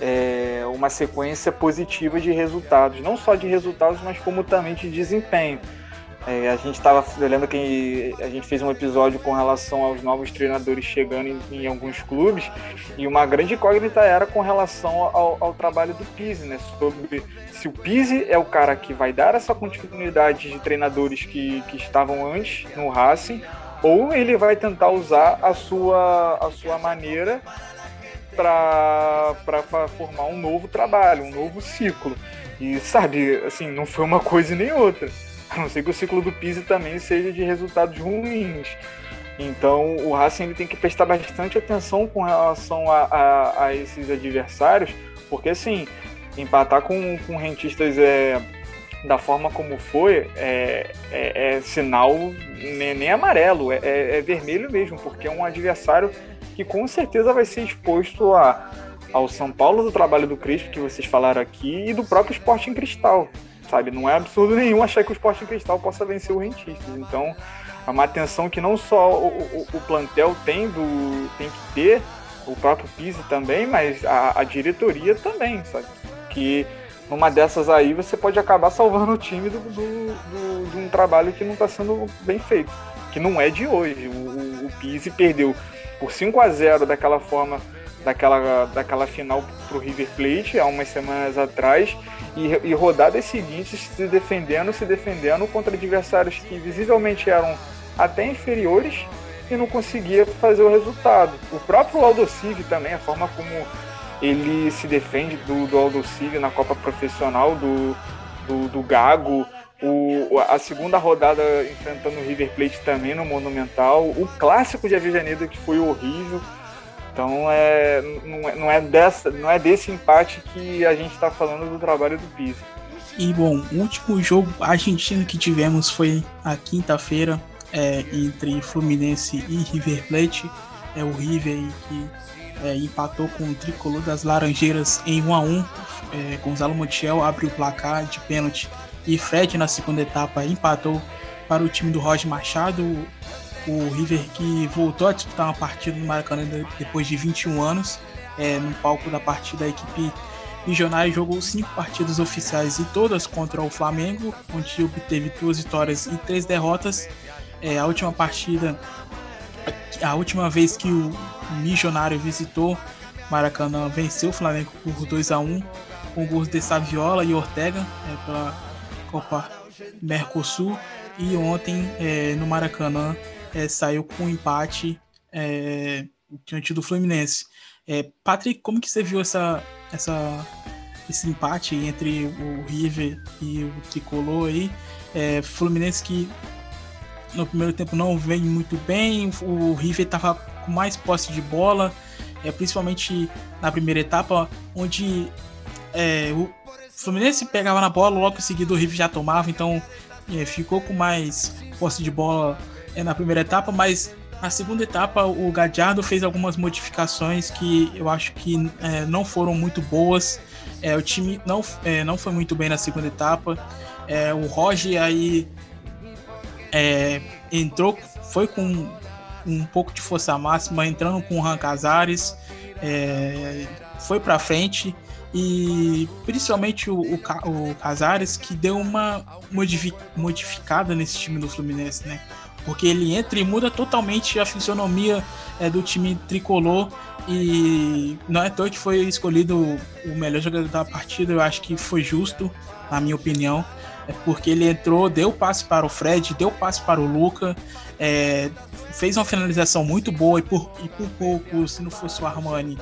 é, uma sequência positiva de resultados, não só de resultados, mas como também de desempenho. É, a gente estava, lembro que a gente fez um episódio com relação aos novos treinadores chegando em, em alguns clubes e uma grande incógnita era com relação ao, ao, trabalho do Pise, né? Sobre se o Pise é o cara que vai dar essa continuidade de treinadores que, que estavam antes no Racing ou ele vai tentar usar a sua, a sua maneira para formar um novo trabalho, um novo ciclo. E, sabe, assim, não foi uma coisa nem outra. A não ser que o ciclo do Pise também seja de resultados ruins. Então, o Racing ele tem que prestar bastante atenção com relação a, a, a esses adversários, porque, assim, empatar com, com rentistas é, da forma como foi é, é, é sinal nem, nem amarelo, é, é, é vermelho mesmo, porque é um adversário que com certeza vai ser exposto a, ao São Paulo do trabalho do Crispo, que vocês falaram aqui, e do próprio Esporte em Cristal. Sabe? Não é absurdo nenhum achar que o Esporte em Cristal possa vencer o Rentistas. Então, é uma atenção que não só o, o, o plantel tem, do, tem que ter, o próprio Pise também, mas a, a, diretoria também, sabe? Que numa dessas aí você pode acabar salvando o time do, do, do de um trabalho que não está sendo bem feito, que não é de hoje. O, o Pise perdeu por 5 a 0 daquela forma, daquela, daquela final para o River Plate há umas semanas atrás e, e rodadas seguintes se defendendo, se defendendo contra adversários que visivelmente eram até inferiores e não conseguia fazer o resultado. O próprio Aldo Civi também, a forma como ele se defende do, do Aldo Civi na Copa Profissional, do, do, do Gago, o, a segunda rodada enfrentando o River Plate também no Monumental. O clássico de Avellaneda que foi horrível. Então é, não, é, não, é dessa, não é desse empate que a gente está falando do trabalho do Pisa. E bom, o último jogo argentino que tivemos foi a quinta-feira é, entre Fluminense e River Plate. É o River que é, empatou com o tricolor das Laranjeiras em 1 a 1 é, Gonzalo Montiel abriu o placar de pênalti e Fred na segunda etapa empatou para o time do Roger Machado. O River que voltou a disputar uma partida no Maracanã depois de 21 anos. É, no palco da partida, a equipe Milionário jogou cinco partidas oficiais e todas contra o Flamengo, onde obteve duas vitórias e três derrotas. É, a última partida, a última vez que o Milionário visitou Maracanã, venceu o Flamengo por 2 a 1 com gols de Saviola e Ortega é, pela Copa Mercosul. E ontem é, no Maracanã é, saiu com um empate é, diante do Fluminense. É, Patrick, como que você viu essa, essa, esse empate entre o River e o Tricolor aí? É, Fluminense que no primeiro tempo não vem muito bem, o River estava com mais posse de bola, é, principalmente na primeira etapa, onde é, o Fluminense pegava na bola, logo em seguida o River já tomava, então é, ficou com mais posse de bola na primeira etapa, mas na segunda etapa, o Gadiardo fez algumas modificações que eu acho que é, não foram muito boas. É, o time não, é, não foi muito bem na segunda etapa. É, o Roger aí é, entrou, foi com um pouco de força máxima, entrando com o Ran Casares, é, foi para frente e principalmente o, o, o Casares que deu uma modificada nesse time do Fluminense, né? Porque ele entra e muda totalmente a fisionomia é, do time tricolor e não é toa que foi escolhido o melhor jogador da partida, eu acho que foi justo, na minha opinião, é porque ele entrou, deu passe para o Fred, deu passe para o Luca, é, fez uma finalização muito boa e por, e por pouco, se não fosse o Armani,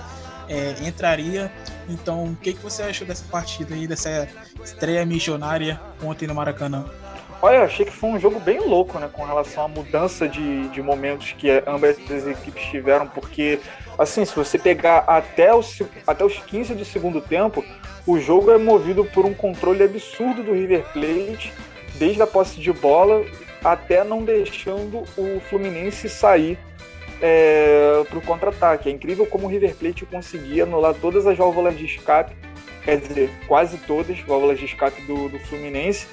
é, entraria. Então, o que, que você achou dessa partida aí, dessa estreia missionária ontem no Maracanã? Olha, eu achei que foi um jogo bem louco, né, com relação à mudança de, de momentos que ambas as equipes tiveram, porque, assim, se você pegar até os, até os 15 do segundo tempo, o jogo é movido por um controle absurdo do River Plate, desde a posse de bola até não deixando o Fluminense sair é, para o contra-ataque. É incrível como o River Plate conseguia anular todas as válvulas de escape, quer dizer, quase todas as válvulas de escape do, do Fluminense,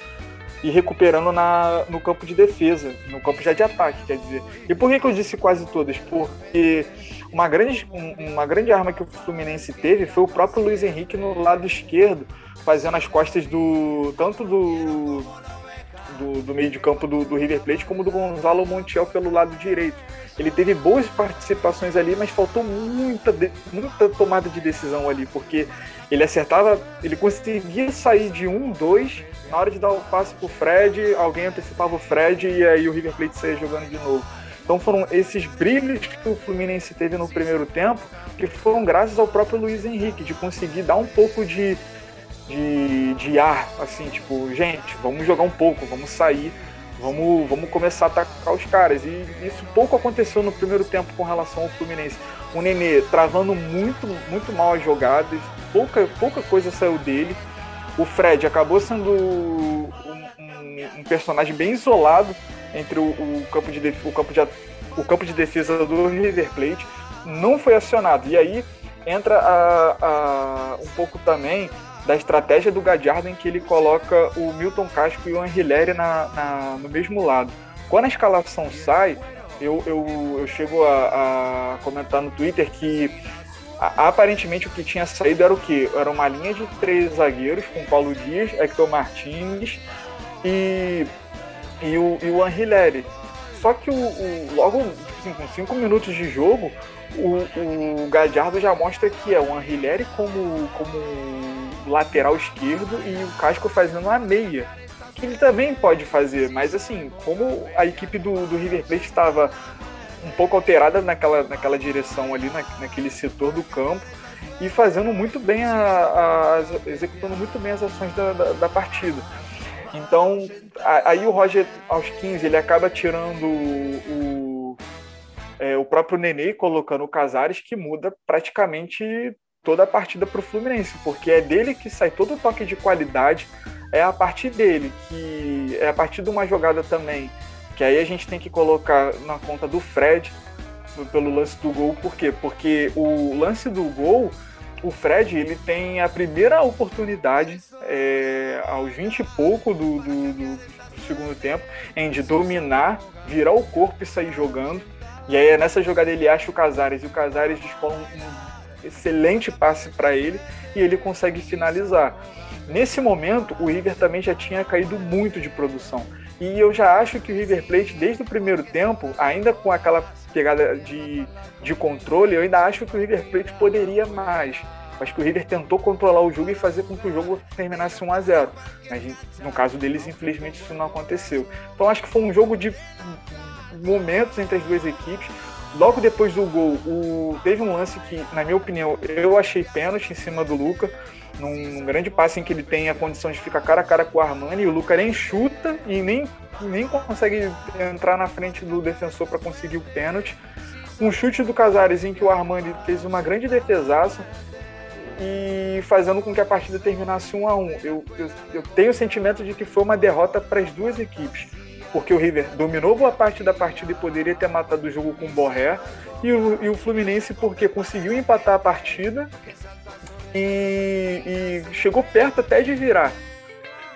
e recuperando na, no campo de defesa, no campo já de ataque, quer dizer. E por que, que eu disse quase todas? Porque uma grande, uma grande arma que o Fluminense teve foi o próprio Luiz Henrique no lado esquerdo, fazendo as costas do tanto do, do, do meio de campo do, do, River Plate como do Gonzalo Montiel pelo lado direito. Ele teve boas participações ali, mas faltou muita, muita tomada de decisão ali, porque ele acertava, ele conseguia sair de um, dois na hora de dar o passe pro Fred, alguém antecipava o Fred e aí o River Plate saía jogando de novo. Então foram esses brilhos que o Fluminense teve no primeiro tempo, que foram graças ao próprio Luiz Henrique, de conseguir dar um pouco de, de, de ar, assim, tipo, gente, vamos jogar um pouco, vamos sair, vamos, vamos começar a atacar os caras. E isso pouco aconteceu no primeiro tempo com relação ao Fluminense. O Nenê travando muito, muito mal as jogadas, pouca, pouca coisa saiu dele o Fred acabou sendo um, um, um personagem bem isolado entre o, o campo de o campo de o campo de defesa do River Plate não foi acionado e aí entra a, a, um pouco também da estratégia do Gadiardo em que ele coloca o Milton Casco e o Henrileri na, na, no mesmo lado. Quando a escalação sai, eu, eu, eu chego a, a comentar no Twitter que aparentemente o que tinha saído era o quê? Era uma linha de três zagueiros com Paulo Dias, Hector Martins e, e o, e o Anrileri. Só que o, o logo assim, com cinco minutos de jogo, o, o Gadiardo já mostra que é o Anrileri como, como lateral esquerdo e o Casco fazendo a meia. Que ele também pode fazer, mas assim, como a equipe do, do River Plate estava um pouco alterada naquela, naquela direção ali, na, naquele setor do campo, e fazendo muito bem, a, a, executando muito bem as ações da, da, da partida. Então, a, aí o Roger, aos 15, ele acaba tirando o, é, o próprio Nenê colocando o Casares, que muda praticamente toda a partida para o Fluminense, porque é dele que sai todo o toque de qualidade, é a partir dele, que é a partir de uma jogada também que aí a gente tem que colocar na conta do Fred, pelo lance do gol, por quê? Porque o lance do gol, o Fred, ele tem a primeira oportunidade é, aos 20 e pouco do, do, do, segundo tempo em de dominar, virar o corpo e sair jogando. E aí nessa jogada ele acha o Casares e o Casares dispõe um excelente passe para ele e ele consegue finalizar. Nesse momento, o River também já tinha caído muito de produção. E eu já acho que o River Plate, desde o primeiro tempo, ainda com aquela pegada de, de controle, eu ainda acho que o River Plate poderia mais. Acho que o River tentou controlar o jogo e fazer com que o jogo terminasse 1 a 0 Mas no caso deles, infelizmente, isso não aconteceu. Então acho que foi um jogo de momentos entre as duas equipes. Logo depois do gol, o... teve um lance que, na minha opinião, eu achei pênalti em cima do Luca num, num, grande passe em que ele tem a condição de ficar cara a cara com o Armani, e o Luca nem chuta e nem, nem consegue entrar na frente do defensor para conseguir o pênalti. Um chute do Casares em que o Armani fez uma grande defesaça e fazendo com que a partida terminasse 1 a 1 eu, eu, eu tenho o sentimento de que foi uma derrota para as duas equipes porque o River dominou boa parte da partida e poderia ter matado o jogo com o Borré, e o, e o Fluminense porque conseguiu empatar a partida e, e chegou perto até de virar.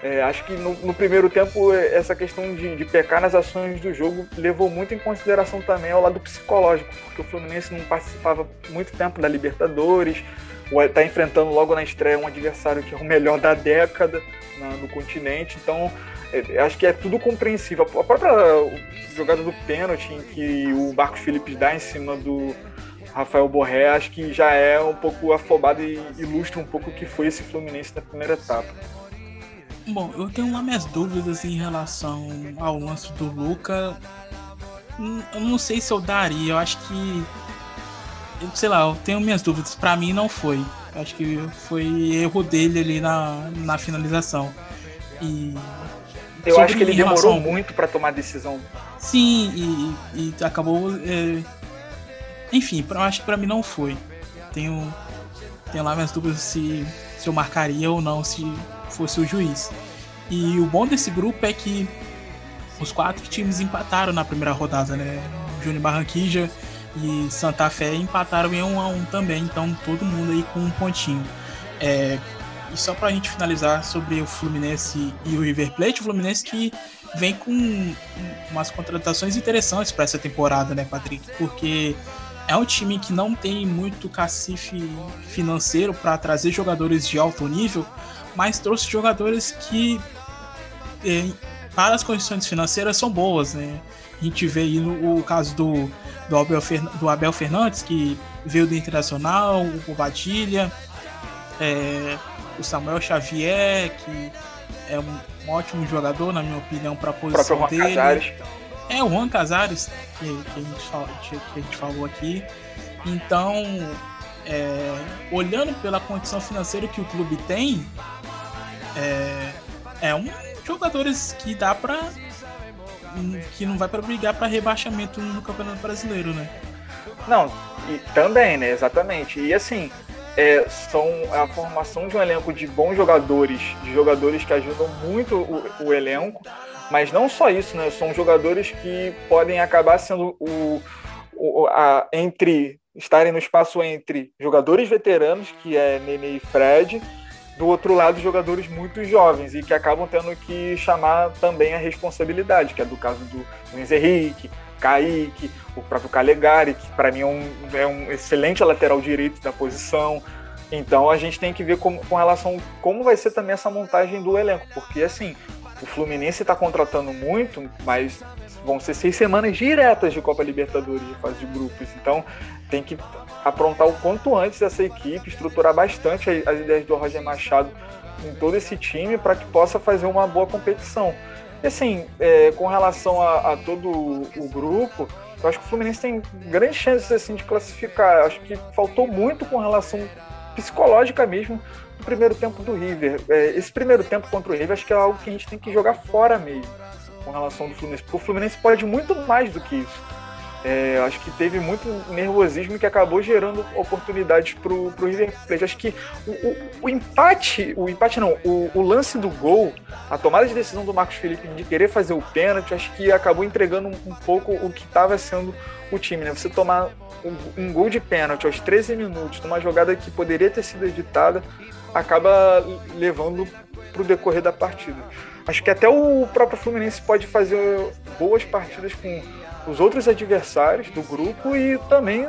É, acho que no, no, primeiro tempo essa questão de, de, pecar nas ações do jogo levou muito em consideração também ao lado psicológico, porque o Fluminense não participava muito tempo da Libertadores, está enfrentando logo na estreia um adversário que é o melhor da década na, no continente, então é, acho que é tudo compreensível. A própria jogada do pênalti em que o Marcos Felipe dá em cima do, Rafael Borré, acho que já é um pouco afobado e ilustra um pouco o que foi esse Fluminense na primeira etapa. Bom, eu tenho lá minhas dúvidas em relação ao lance do Luca. Hum, eu não sei se eu daria, eu acho que. Sei lá, eu tenho minhas dúvidas. Para mim não foi. Acho que foi erro dele ali na, na finalização. E. Eu acho que ele demorou muito para tomar a decisão. Sim, e, e acabou é, enfim, eu acho que pra mim não foi. Tenho, tenho lá minhas dúvidas se, se eu marcaria ou não se fosse o juiz. E o bom desse grupo é que os quatro times empataram na primeira rodada, né? Júnior Barranquija e Santa Fé empataram em 1 a 1 também, então todo mundo aí com um pontinho. É, e só pra gente finalizar sobre o Fluminense e o River Plate, o Fluminense que vem com umas contratações interessantes para essa temporada, né, Patrick? Porque é um time que não tem muito cacife financeiro para trazer jogadores de alto nível, mas trouxe jogadores que, é, para as condições financeiras, são boas. Né? A gente vê aí no, o caso do, do, Abel, do Abel Fernandes, que veio do Internacional, o Bobadilha, é, o Samuel Xavier, que é um, um, ótimo jogador, na minha opinião, para a posição dele. Casares. É o Juan Casares, que, que, a gente, que, a gente, falou aqui. Então, é, olhando pela condição financeira que o clube tem, é, é um jogadores que dá para que não vai para brigar para rebaixamento no Campeonato Brasileiro, né? Não, e também, né? Exatamente. E assim, é, são a formação de um elenco de bons jogadores, de jogadores que ajudam muito o, o elenco mas não só isso, né? São jogadores que podem acabar sendo o, o a, entre estarem no espaço entre jogadores veteranos, que é Nene e Fred, do outro lado jogadores muito jovens e que acabam tendo que chamar também a responsabilidade, que é do caso do Luiz Henrique, Kaique, o próprio Calegari, que para mim é um, é um excelente lateral direito da posição. Então a gente tem que ver com, com relação como vai ser também essa montagem do elenco, porque assim, o Fluminense está contratando muito, mas vão ser seis semanas diretas de Copa Libertadores de fase de grupos. Então tem que aprontar o quanto antes essa equipe, estruturar bastante as ideias do Roger Machado em todo esse time para que possa fazer uma boa competição. Assim, é, com relação a, a, todo o grupo, eu acho que o Fluminense tem grandes chances assim, de classificar. Eu acho que faltou muito com relação psicológica mesmo do primeiro tempo do River. É, esse primeiro tempo contra o River acho que é algo que a gente tem que jogar fora mesmo, com relação do Fluminense, porque o Fluminense pode muito mais do que isso. É, acho que teve muito nervosismo que acabou gerando oportunidades para o River Plate. Acho que o, o, o, empate, o empate não, o, o, lance do gol, a tomada de decisão do Marcos Felipe de querer fazer o pênalti, acho que acabou entregando um, um pouco o que estava sendo o time. Né? Você tomar um, um, gol de pênalti aos 13 minutos, numa jogada que poderia ter sido editada, acaba levando para o decorrer da partida. Acho que até o próprio Fluminense pode fazer boas partidas com os outros adversários do grupo e também,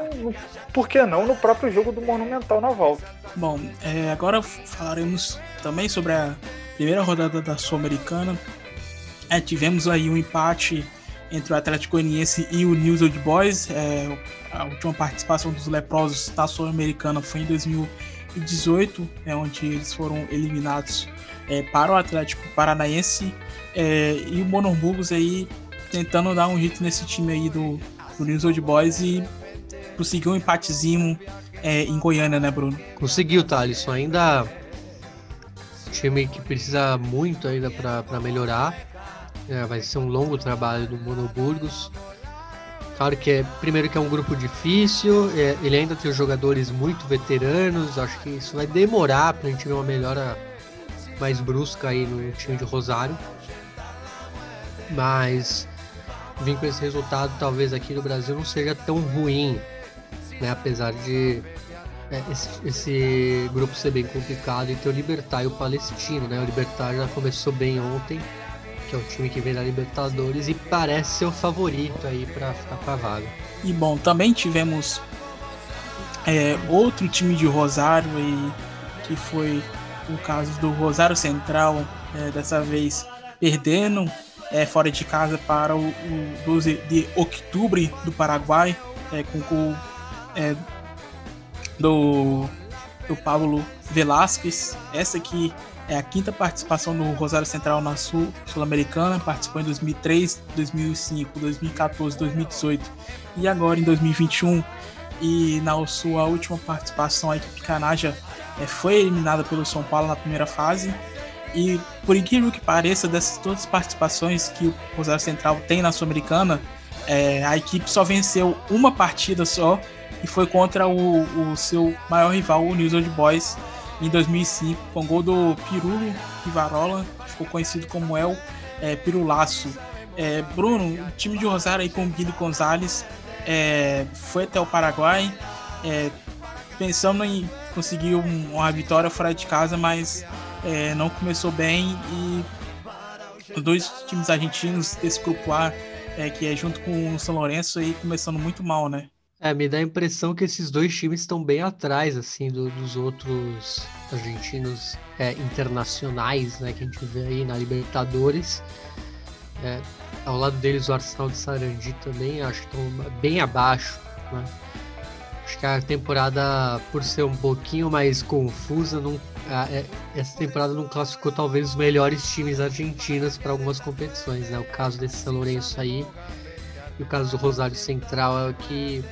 por que não, no próprio jogo do Monumental na volta. Bom, é, agora falaremos também sobre a primeira rodada da Sul-Americana. É, tivemos aí um empate entre o Atlético Goianiense e o News Old Boys. É, a última participação dos leprosos na Sul-Americana foi em 2018, é, onde eles foram eliminados é, para o Atlético Paranaense. É, e o Monoburgos aí tentando dar um jeito nesse time aí do, do News Old Boys e conseguiu um empatezinho é, em Goiânia, né, Bruno? Conseguiu, Thales. Ainda time que precisa muito ainda para melhorar. É, vai ser um longo trabalho do Monoburgos. Claro que é, primeiro que é um grupo difícil, é, ele ainda tem jogadores muito veteranos, acho que isso vai demorar para a gente ver uma melhora mais brusca aí no time de Rosário. Mas vir com esse resultado, talvez aqui no Brasil não seja tão ruim, né? Apesar de é, esse, esse, grupo ser bem complicado e ter o Libertar e o Palestino, né? O Libertar já começou bem ontem, que é o time que vem da Libertadores e parece ser o favorito aí para ficar com a vaga. E bom, também tivemos é, outro time de Rosário aí, que foi o caso do Rosário Central, é, dessa vez perdendo é, fora de casa para o, o 12 de outubro do Paraguai, é, com o gol é, do, do Pablo Velasquez. Essa aqui é a quinta participação do Rosário Central na Sul, Sul-Americana, participou em 2003, 2005, 2014, 2018 e agora em 2021. E na sua última participação, a equipe Canaja é, foi eliminada pelo São Paulo na primeira fase e por incrível que pareça, dessas todas as participações que o Rosário Central tem na Sul-Americana, é, a equipe só venceu uma partida só e foi contra o, o seu maior rival, o News Old Boys, em 2005, com gol do Pirulo Rivarola, que ficou conhecido como El é, Pirulaço. É, Bruno, o time de Rosário aí com o Guilherme Gonzalez é, foi até o Paraguai, é, pensando em conseguir um, uma vitória fora de casa, mas é, não começou bem e os dois times argentinos desse grupo A, é, que é junto com o São Lourenço, aí começando muito mal, né? É, me dá a impressão que esses dois times estão bem atrás, assim, do, dos outros argentinos é, internacionais, né, que a gente vê aí na Libertadores. É, ao lado deles o Arsenal de Sarandi também, acho que estão bem abaixo, né? Acho que a temporada, por ser um pouquinho mais confusa, não, é, essa temporada não classificou talvez os melhores times argentinos para algumas competições. Né? O caso desse São Lourenço aí e o caso do Rosário Central é que,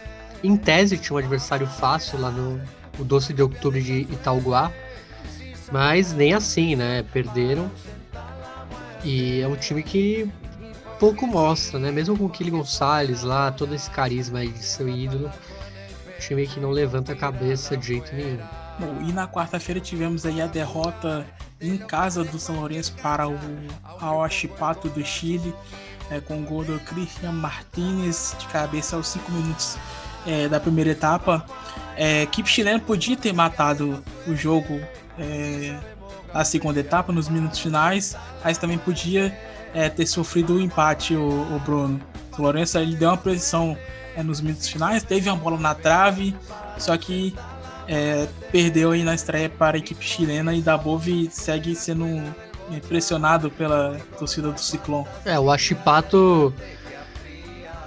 em tese, tinha um adversário fácil lá no, no 12 de outubro de Itaúguá, mas nem assim, né? Perderam. E é um time que pouco mostra, né? Mesmo com o Kili Gonçalves lá, todo esse carisma aí de seu ídolo time que não levanta a cabeça de jeito nenhum. Bom, e na quarta-feira tivemos aí a derrota em casa do São Lourenço para o Aoachipato do Chile, é, com o gol do Christian Martinez de cabeça aos 5 minutos é, da primeira etapa. É, a equipe chilena podia ter matado o jogo é, na segunda etapa, nos minutos finais, mas também podia é, ter sofrido o empate, o, o Bruno. O Lourenço ele deu uma pressão é, nos minutos finais, teve uma bola na trave, só que é, perdeu aí na estreia para a equipe chilena e Dabove segue sendo pressionado pela torcida do Ciclone. É, o Achipato,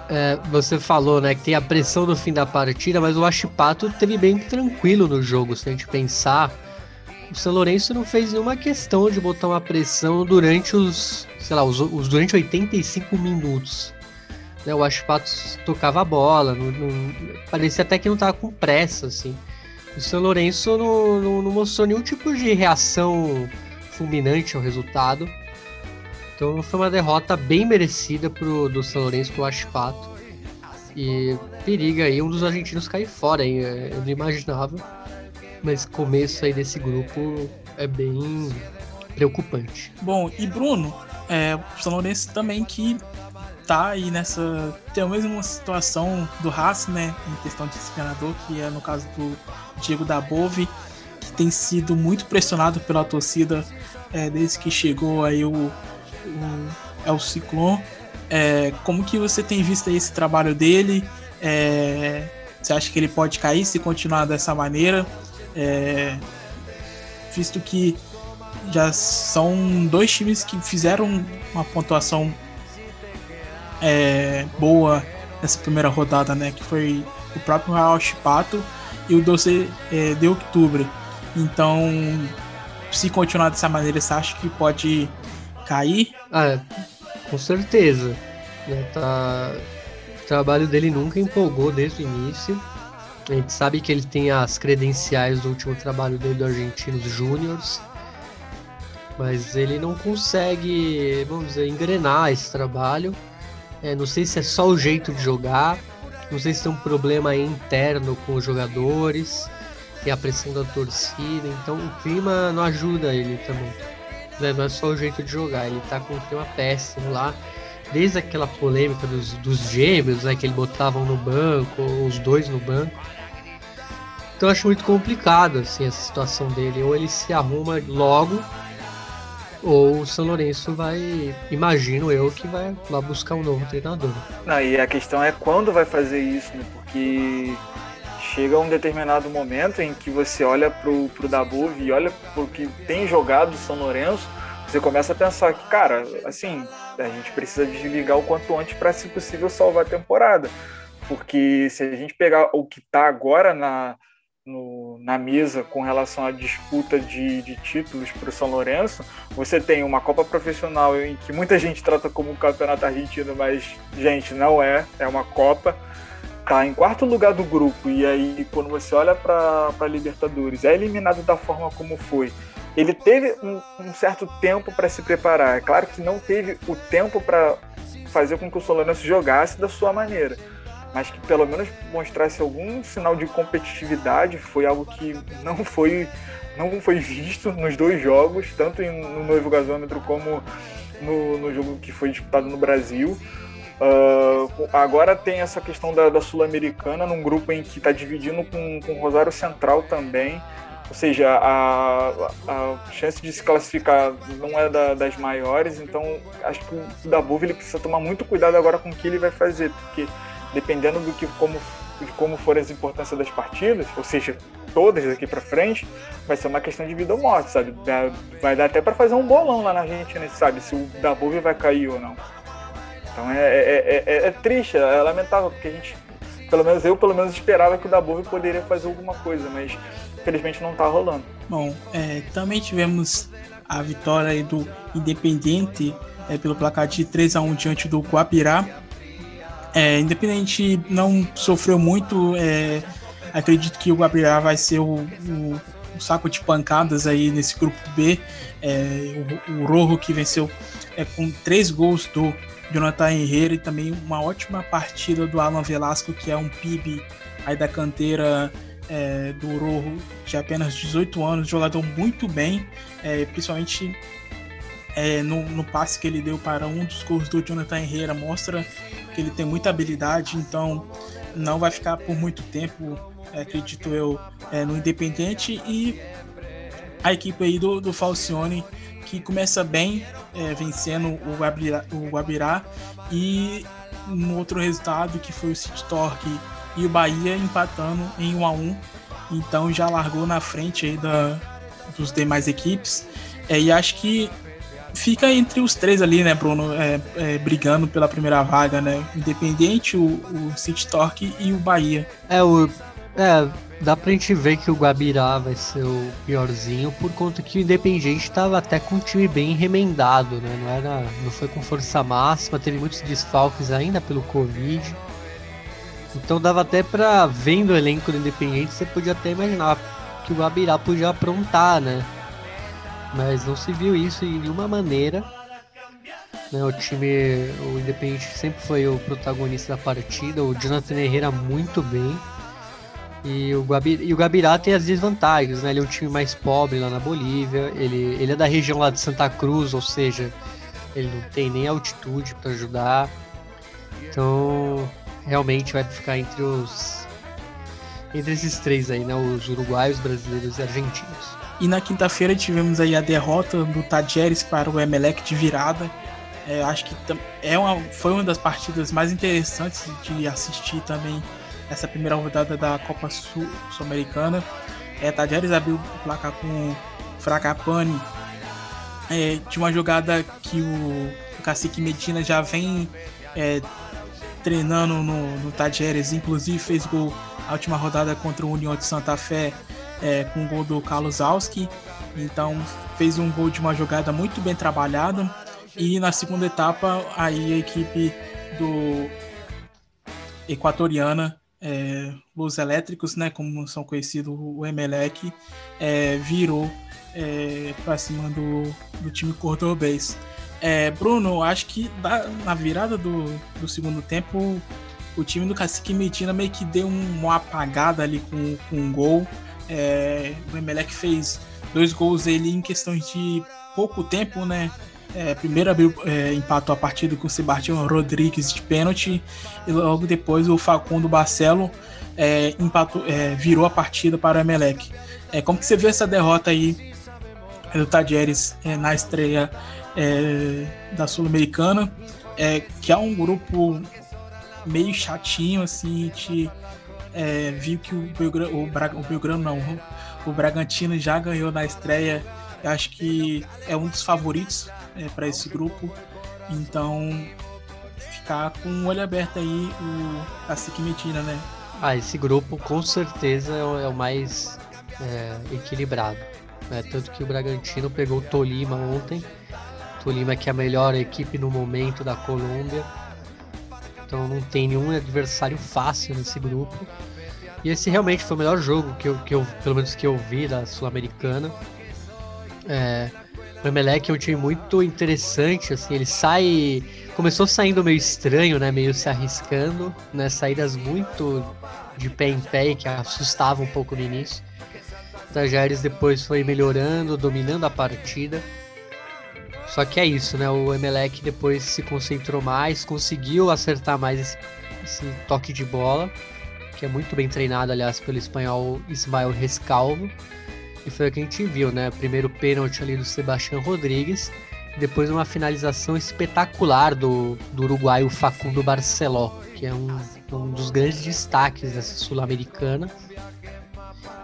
é, você falou, né, que tem a pressão no fim da partida, mas o Achipato teve bem tranquilo no jogo, se a gente pensar. O São Lourenço não fez nenhuma questão de botar uma pressão durante os, sei lá, os, os durante 85 minutos. Né, o Ashpato tocava a bola, não, não, parecia até que não estava com pressa, assim. O São Lourenço não, não, não, mostrou nenhum tipo de reação fulminante ao resultado. Então foi uma derrota bem merecida pro, do São Lourenço pro Ashpato. E periga aí um dos argentinos cair fora, hein? É, eu não imaginava. Mas começo aí desse grupo é bem preocupante. Bom, e Bruno, é, o São Lourenço também que tá aí nessa. Tem a mesma situação do Haas, né? Em questão de disciplinador, que é no caso do Diego da Bove, que tem sido muito pressionado pela torcida é, desde que chegou aí o, o é o Ciclone. É, como que você tem visto esse trabalho dele? É, você acha que ele pode cair se continuar dessa maneira? É, visto que já são dois times que fizeram uma pontuação é, boa nessa primeira rodada, né? Que foi o próprio Real Chipato e o Doce é, de Outubro. Então, se continuar dessa maneira, você acha que pode cair? Ah, com certeza. Tá... O trabalho dele nunca empolgou desde o início. A gente sabe que ele tem as credenciais do último trabalho dele do Argentinos Júniors, mas ele não consegue, vamos dizer, engrenar esse trabalho. É, não sei se é só o jeito de jogar, não sei se tem um problema interno com os jogadores, tem a pressão da torcida, então o clima não ajuda ele também. Né? Não é só o jeito de jogar, ele tá com um clima péssimo lá. Desde aquela polêmica dos, dos gêmeos, né, que ele botavam no banco, os dois no banco. Então eu acho muito complicado assim, essa situação dele. Ou ele se arruma logo, ou o São Lourenço vai, imagino eu, que vai lá buscar um novo treinador. Não, e a questão é quando vai fazer isso, né? Porque chega um determinado momento em que você olha pro, pro Dabu e olha pro que tem jogado o São Lourenço, você começa a pensar que, cara, assim, a gente precisa desligar o quanto antes para, se possível, salvar a temporada. Porque se a gente pegar o que está agora na, no, na mesa com relação à disputa de, de títulos para o São Lourenço, você tem uma Copa Profissional em que muita gente trata como um campeonato argentino, mas, gente, não é, é uma Copa. Tá em quarto lugar do grupo e aí quando você olha para a Libertadores é eliminado da forma como foi. Ele teve um, um certo tempo para se preparar. É claro que não teve o tempo para fazer com que o Solanense jogasse da sua maneira mas que pelo menos mostrasse algum sinal de competitividade foi algo que não foi não foi visto nos dois jogos tanto no noivo gasômetro como no, no jogo que foi disputado no Brasil Uh, agora tem essa questão da, da Sul-Americana num grupo em que está dividindo com, com o Rosário Central também. Ou seja, a, a chance de se classificar não é da, das maiores, então acho que o Dabuv ele precisa tomar muito cuidado agora com o que ele vai fazer, porque dependendo do que como, de como forem as importâncias das partidas, ou seja, todas daqui para frente, vai ser uma questão de vida ou morte, sabe? Vai dar até para fazer um bolão lá na Argentina, sabe? Se o Dabuv vai cair ou não. Então é, é, é, é, triste, é lamentável, porque a gente, pelo menos eu, pelo menos esperava que o Dabove poderia fazer alguma coisa, mas infelizmente não está rolando. Bom, também tivemos a vitória do Independente pelo placar de 3 a 1 diante do Guapirá. É, Independente não sofreu muito, acredito que o Guapirá vai ser o, o um saco de pancadas aí nesse grupo B. É, o, o Rojo que venceu é, com três gols do Jonathan Herrera e também uma ótima partida do Alan Velasco, que é um PIB aí da canteira é, do Rojo de apenas 18 anos, jogador muito bem, é, principalmente é, no, no, passe que ele deu para um dos gols do Jonathan Herrera, mostra que ele tem muita habilidade, então não vai ficar por muito tempo, é, acredito eu, é, no Independente e a equipe aí do, do Falcione que começa bem, é, vencendo o Guabirá, o Guabirá e um outro resultado que foi o City Torque e o Bahia empatando em 1 a 1 então já largou na frente aí da, dos demais equipes. É, e acho que fica entre os três ali, né, Bruno, é, é, brigando pela primeira vaga, né, Independente, o, o City Torque e o Bahia. É, o, é, dá pra gente ver que o Guabirá vai ser o piorzinho, por conta que o Independente tava até com um time bem remendado, né? Não, era, não foi com força máxima, teve muitos desfalques ainda pelo Covid. Então dava até pra, vendo o elenco do Independente, você podia até imaginar que o Guabirá podia aprontar, né? Mas não se viu isso de nenhuma maneira. Né? O time, o Independente sempre foi o protagonista da partida. O Jonathan Herrera muito bem. E o, Gabi, e o Gabirá tem as desvantagens, né? Ele é um time mais pobre lá na Bolívia. Ele, ele é da região lá de Santa Cruz, ou seja, ele não tem nem altitude para ajudar. Então, realmente vai ficar entre os entre esses três aí, né? Os uruguaios, brasileiros e argentinos. E na quinta-feira tivemos aí a derrota do Tajeres para o Emelec de virada. É, acho que é uma, foi uma das partidas mais interessantes de assistir também essa primeira rodada da Copa Sul-Americana. é, Tajeres abriu o placar com Fracapane é, de uma jogada que o, o Cacique Medina já vem é, treinando no, no Tajeres, inclusive fez gol na última rodada contra o União de Santa Fé é, com o gol do Carlos Alski. Então fez um gol de uma jogada muito bem trabalhada. E na segunda etapa, aí a equipe do Equatoriana, é, Luz Elétricos, né, como são conhecidos o Emelec, é, virou é, para cima do, do time cordobês. É, Bruno, acho que da, na virada do, do segundo tempo, o time do Cacique Medina meio que deu uma apagada ali com, com um gol. É, o Emelec fez dois gols ele em questão de pouco tempo, né? É, primeiro abriu, é, empatou a partida com o Sebastião Rodrigues de pênalti e logo depois o Facundo Barcelo é, empatou, é, virou a partida para o Emelec. É, como que você vê essa derrota aí do Tadieres é, na estreia é, da Sul-Americana? que é um grupo meio chatinho, assim, é, viu que o Belgrano, o, Bra, o Belgrano não, o Bragantino já ganhou na estreia. Acho que é um dos favoritos é, para esse grupo. Então, ficar com o olho aberto aí o Cacique Medina, né? Ah, esse grupo com certeza é o, é o mais é, equilibrado. Né? Tanto que o Bragantino pegou o Tolima ontem. Tolima que é a melhor equipe no momento da Colômbia então não tem nenhum adversário fácil nesse grupo. E esse realmente foi o melhor jogo que eu, que eu pelo menos que eu vi da Sul-Americana. É, o Emelec é um time muito interessante, assim, ele sai. Começou saindo meio estranho, né? Meio se arriscando, né? Saídas muito de pé em pé que assustavam um pouco no início. Tajeres depois foi melhorando, dominando a partida. Só que é isso, né? O Emelec depois se concentrou mais, conseguiu acertar mais esse, esse toque de bola, que é muito bem treinado, aliás, pelo espanhol Ismael Rescalvo. E foi o que a gente viu, né? Primeiro pênalti ali do Sebastião Rodrigues, depois uma finalização espetacular do, do uruguaio Facundo Barceló, que é um, um dos grandes destaques dessa Sul-Americana.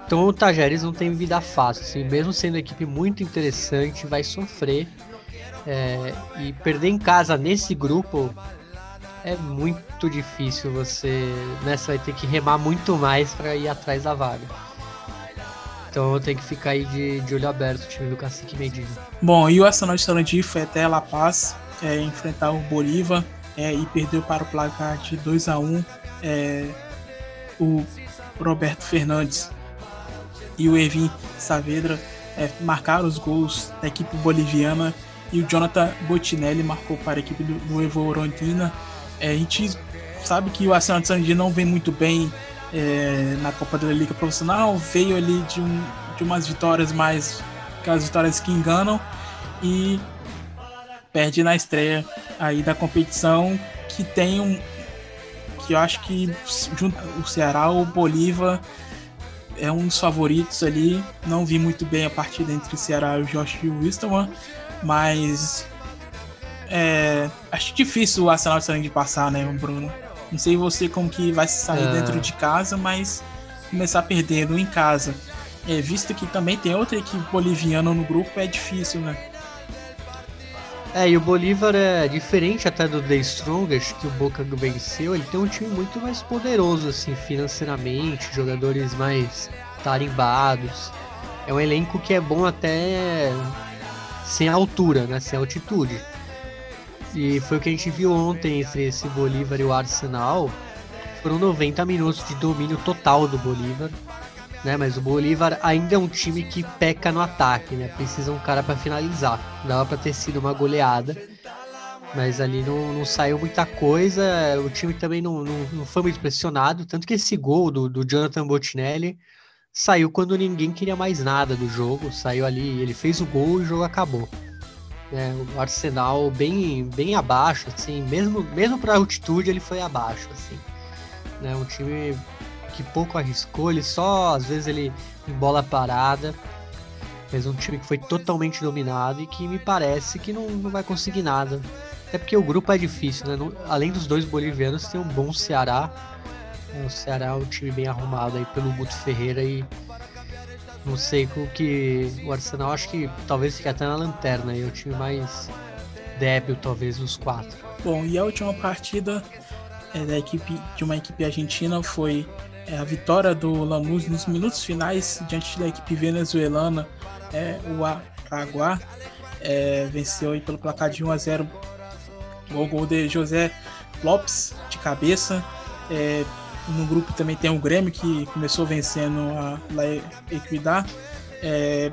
Então o Tajeres não tem vida fácil, assim, mesmo sendo uma equipe muito interessante, vai sofrer é, e perder em casa nesse grupo é muito difícil. Você, né, você vai ter que remar muito mais para ir atrás da vaga. Então tem que ficar aí de, de olho aberto o time do Cacique Medina. Bom, e o Arsenal de foi até La Paz é, enfrentar o Bolívar é, e perdeu para o placar de 2 a 1 é, O Roberto Fernandes e o Evin Saavedra é, marcaram os gols da equipe boliviana e o Jonathan Botinelli marcou para a equipe do, do Evo Rondina. É, a gente sabe que o Arsenal de Sarandi não vem muito bem é, na Copa da Liga Profissional, veio ali de, um, de umas vitórias mais aquelas vitórias que enganam. E perde na estreia aí da competição que tem um que eu acho que junto o Ceará o Bolívar é um dos favoritos ali. Não vi muito bem a partida entre o Ceará e o Josh Wilstermann mas é, acho difícil o Arsenal de passar, né, Bruno? Não sei você como que vai sair é. dentro de casa, mas começar perdendo em casa. É, visto que também tem outra equipe boliviana no grupo, é difícil, né? É, e o Bolívar é diferente até do The Strongest, que o Boca venceu, ele tem um time muito mais poderoso, assim, financeiramente, jogadores mais tarimbados. É um elenco que é bom até sem altura, né? Sem altitude. E foi o que a gente viu ontem entre esse Bolívar e o Arsenal. Foram 90 minutos de domínio total do Bolívar. Né, mas o Bolívar ainda é um time que peca no ataque, né? Precisa um cara para finalizar. Dava para ter sido uma goleada. Mas ali não, não saiu muita coisa, o time também não, não, não, foi muito pressionado, tanto que esse gol do, do Jonathan Bottinelli saiu quando ninguém queria mais nada do jogo, saiu ali, ele fez o gol e o jogo acabou. É, o Arsenal bem, bem abaixo, assim, mesmo, mesmo para altitude ele foi abaixo, assim. Né, um time que pouco arriscou, ele só, às vezes ele em bola parada, mas um time que foi totalmente dominado e que me parece que não, não vai conseguir nada. Até porque o grupo é difícil, né? além dos dois bolivianos, tem um bom Ceará. O Ceará é um time bem arrumado aí pelo Guto Ferreira e não sei o que. O Arsenal acho que talvez fique até na lanterna aí, é o time mais débil, talvez, dos quatro. Bom, e a última partida é, da equipe de uma equipe argentina foi é, a vitória do Lanús nos minutos finais diante da equipe venezuelana é, o Araguá é, venceu aí pelo placar de 1 a 0 o gol de José Lopes de cabeça. É, no grupo também tem o Grêmio que começou vencendo a La Equidad. É,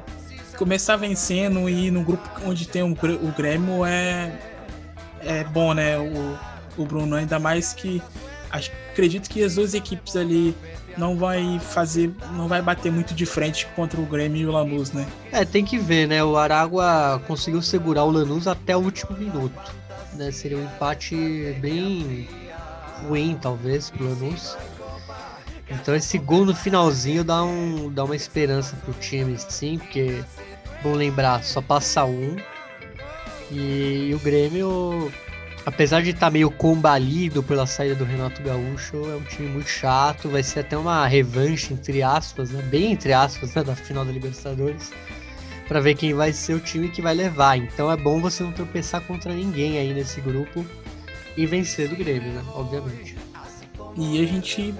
começar vencendo e no grupo onde tem o, Grêmio é, é bom, né? O, o Bruno, ainda mais que acredito que as duas equipes ali não vai fazer, não vai bater muito de frente contra o Grêmio e o Lanús, né? É, tem que ver, né? O Aragua conseguiu segurar o Lanús até o último minuto. Né? Seria um empate bem ruim, talvez, pro Lanús. Então esse gol no finalzinho dá, um, dá uma esperança pro time, sim, porque, bom lembrar, só passa um. E, e o Grêmio apesar de estar tá meio combalido pela saída do Renato Gaúcho, é um time muito chato. Vai ser até uma revanche, entre aspas, né? bem entre aspas, né? da final da Libertadores, para ver quem vai ser o time que vai levar. Então é bom você não tropeçar contra ninguém aí nesse grupo e vencer do Grêmio, né? Obviamente. E a gente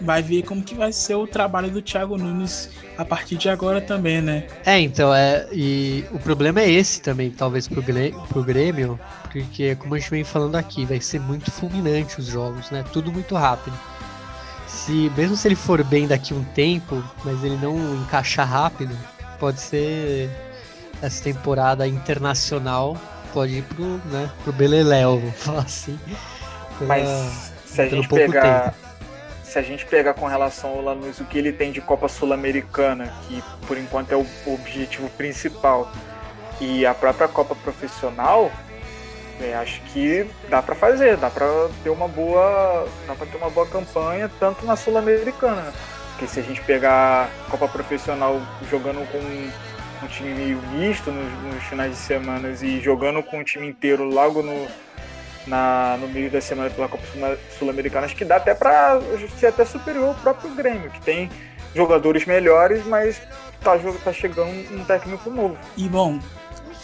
vai ver como que vai ser o trabalho do Thiago Nunes a partir de agora também, né? É, então, é, e o problema é esse também, talvez pro Grêmio, pro Grêmio, porque como a gente vem falando aqui, vai ser muito fulminante os jogos, né? Tudo muito rápido. Se, mesmo se ele for bem daqui um tempo, mas ele não encaixar rápido, pode ser essa temporada internacional pode ir pro, né, pro Beleléu, vou falar assim. Mas se a gente pegar tempo se a gente pegar com relação ao Lanús o que ele tem de Copa Sul-Americana, que por enquanto é o objetivo principal, e a própria Copa Profissional, é, acho que dá para fazer, dá para ter uma boa, dá para ter uma boa campanha tanto na Sul-Americana, porque se a gente pegar Copa Profissional jogando com um time meio misto nos, nos finais de semana e jogando com o time inteiro logo no na, no meio da semana pela Copa Sul-Americana, acho que dá até para ser até superior ao próprio Grêmio, que tem jogadores melhores, mas tá, tá chegando um técnico novo. E bom,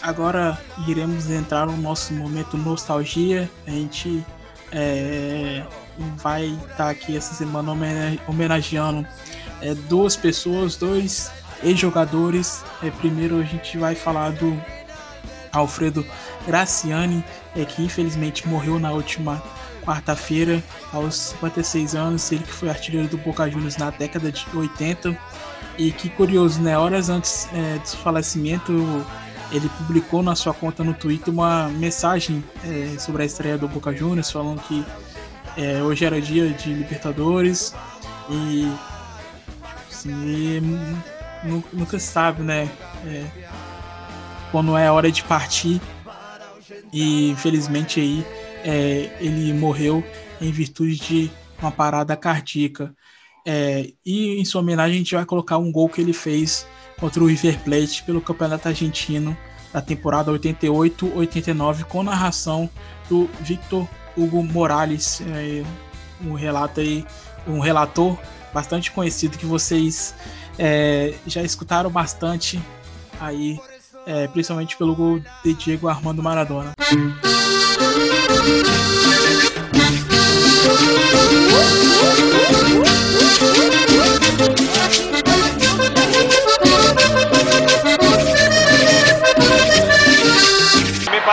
agora iremos entrar no nosso momento nostalgia. A gente é, vai estar tá aqui essa semana homenageando é, duas pessoas, dois ex-jogadores. É, primeiro a gente vai falar do Alfredo Graciani, é, que infelizmente morreu na última quarta-feira, aos 56 anos, ele que foi artilheiro do Boca Juniors na década de 80. E que curioso, né? Horas antes é, do falecimento, ele publicou na sua conta no Twitter uma mensagem é, sobre a estreia do Boca Juniors, falando que é, hoje era dia de Libertadores e assim, nunca sabe, né? É, quando é hora de partir e infelizmente aí é, ele morreu em virtude de uma parada cardíaca. É, e em sua homenagem a gente vai colocar um gol que ele fez contra o River Plate pelo Campeonato Argentino da temporada 88-89 com narração do Victor Hugo Morales, é, um relato aí, um relator bastante conhecido que vocês é, já escutaram bastante aí é, principalmente pelo gol de Diego Armando Maradona.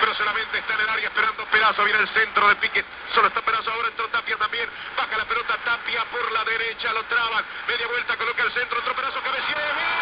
pero solamente está en el área esperando Perazo. Viene el centro de Pique, solo está Perazo ahora, entró Tapia también. Baja la pelota Tapia por la derecha, lo traban. Media vuelta, coloca el centro, otro Perazo, cabeceó.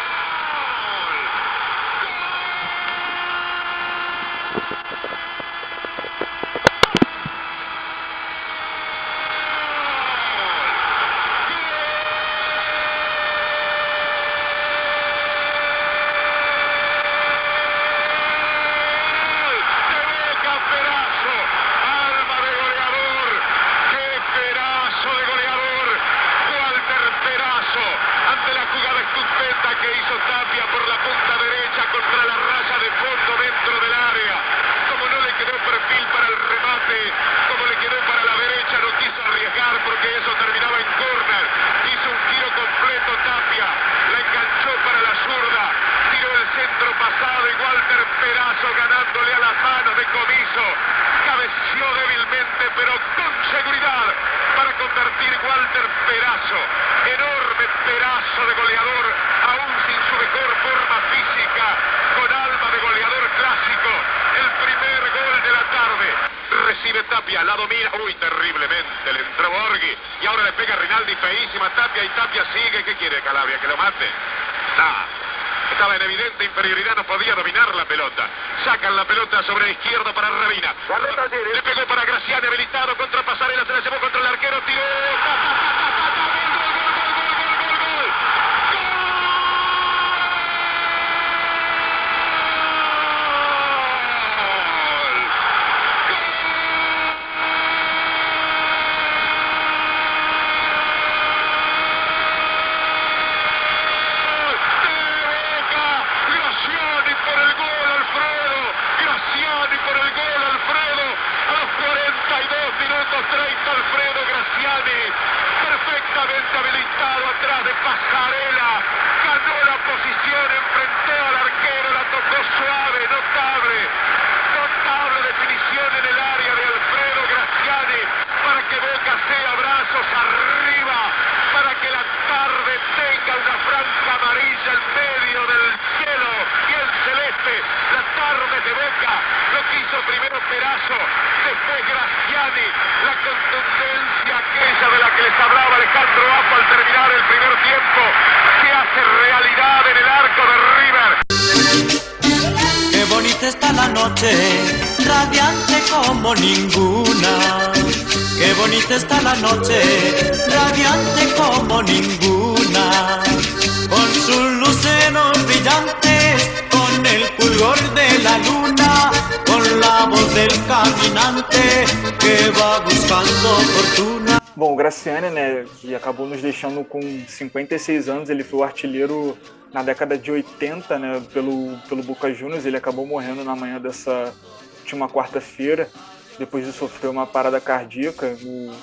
56 anos, ele foi o artilheiro na década de 80, né, pelo, pelo Boca Juniors, ele acabou morrendo na manhã dessa última quarta-feira, depois de sofrer uma parada cardíaca. O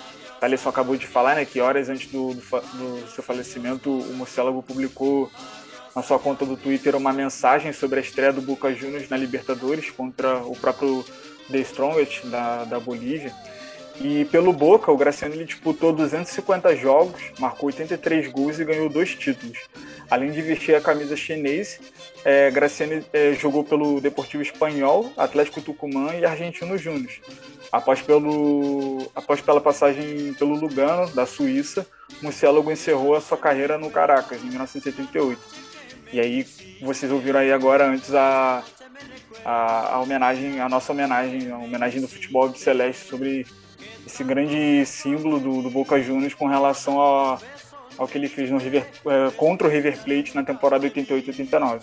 Thaleson acabou de falar, né, que horas antes do, do, do seu falecimento, o Murciélago publicou na sua conta do Twitter uma mensagem sobre a estreia do Boca Juniors na Libertadores contra o próprio The Strongest da, da Bolívia. E pelo Boca, o Graciano ele disputou 250 jogos, marcou 83 gols e ganhou dois títulos. Além de vestir a camisa chinês, é, Graciano é, jogou pelo Deportivo Espanhol, Atlético Tucumã e Argentino Júnior. Após, após pela passagem pelo Lugano, da Suíça, Muciélago encerrou a sua carreira no Caracas, em 1978. E aí, vocês ouviram aí agora antes a, a, a homenagem, a nossa homenagem, a homenagem do futebol celeste sobre esse grande símbolo do, do Boca Juniors com relação a, ao que ele fez no River, eh, contra o River Plate na temporada 88-89.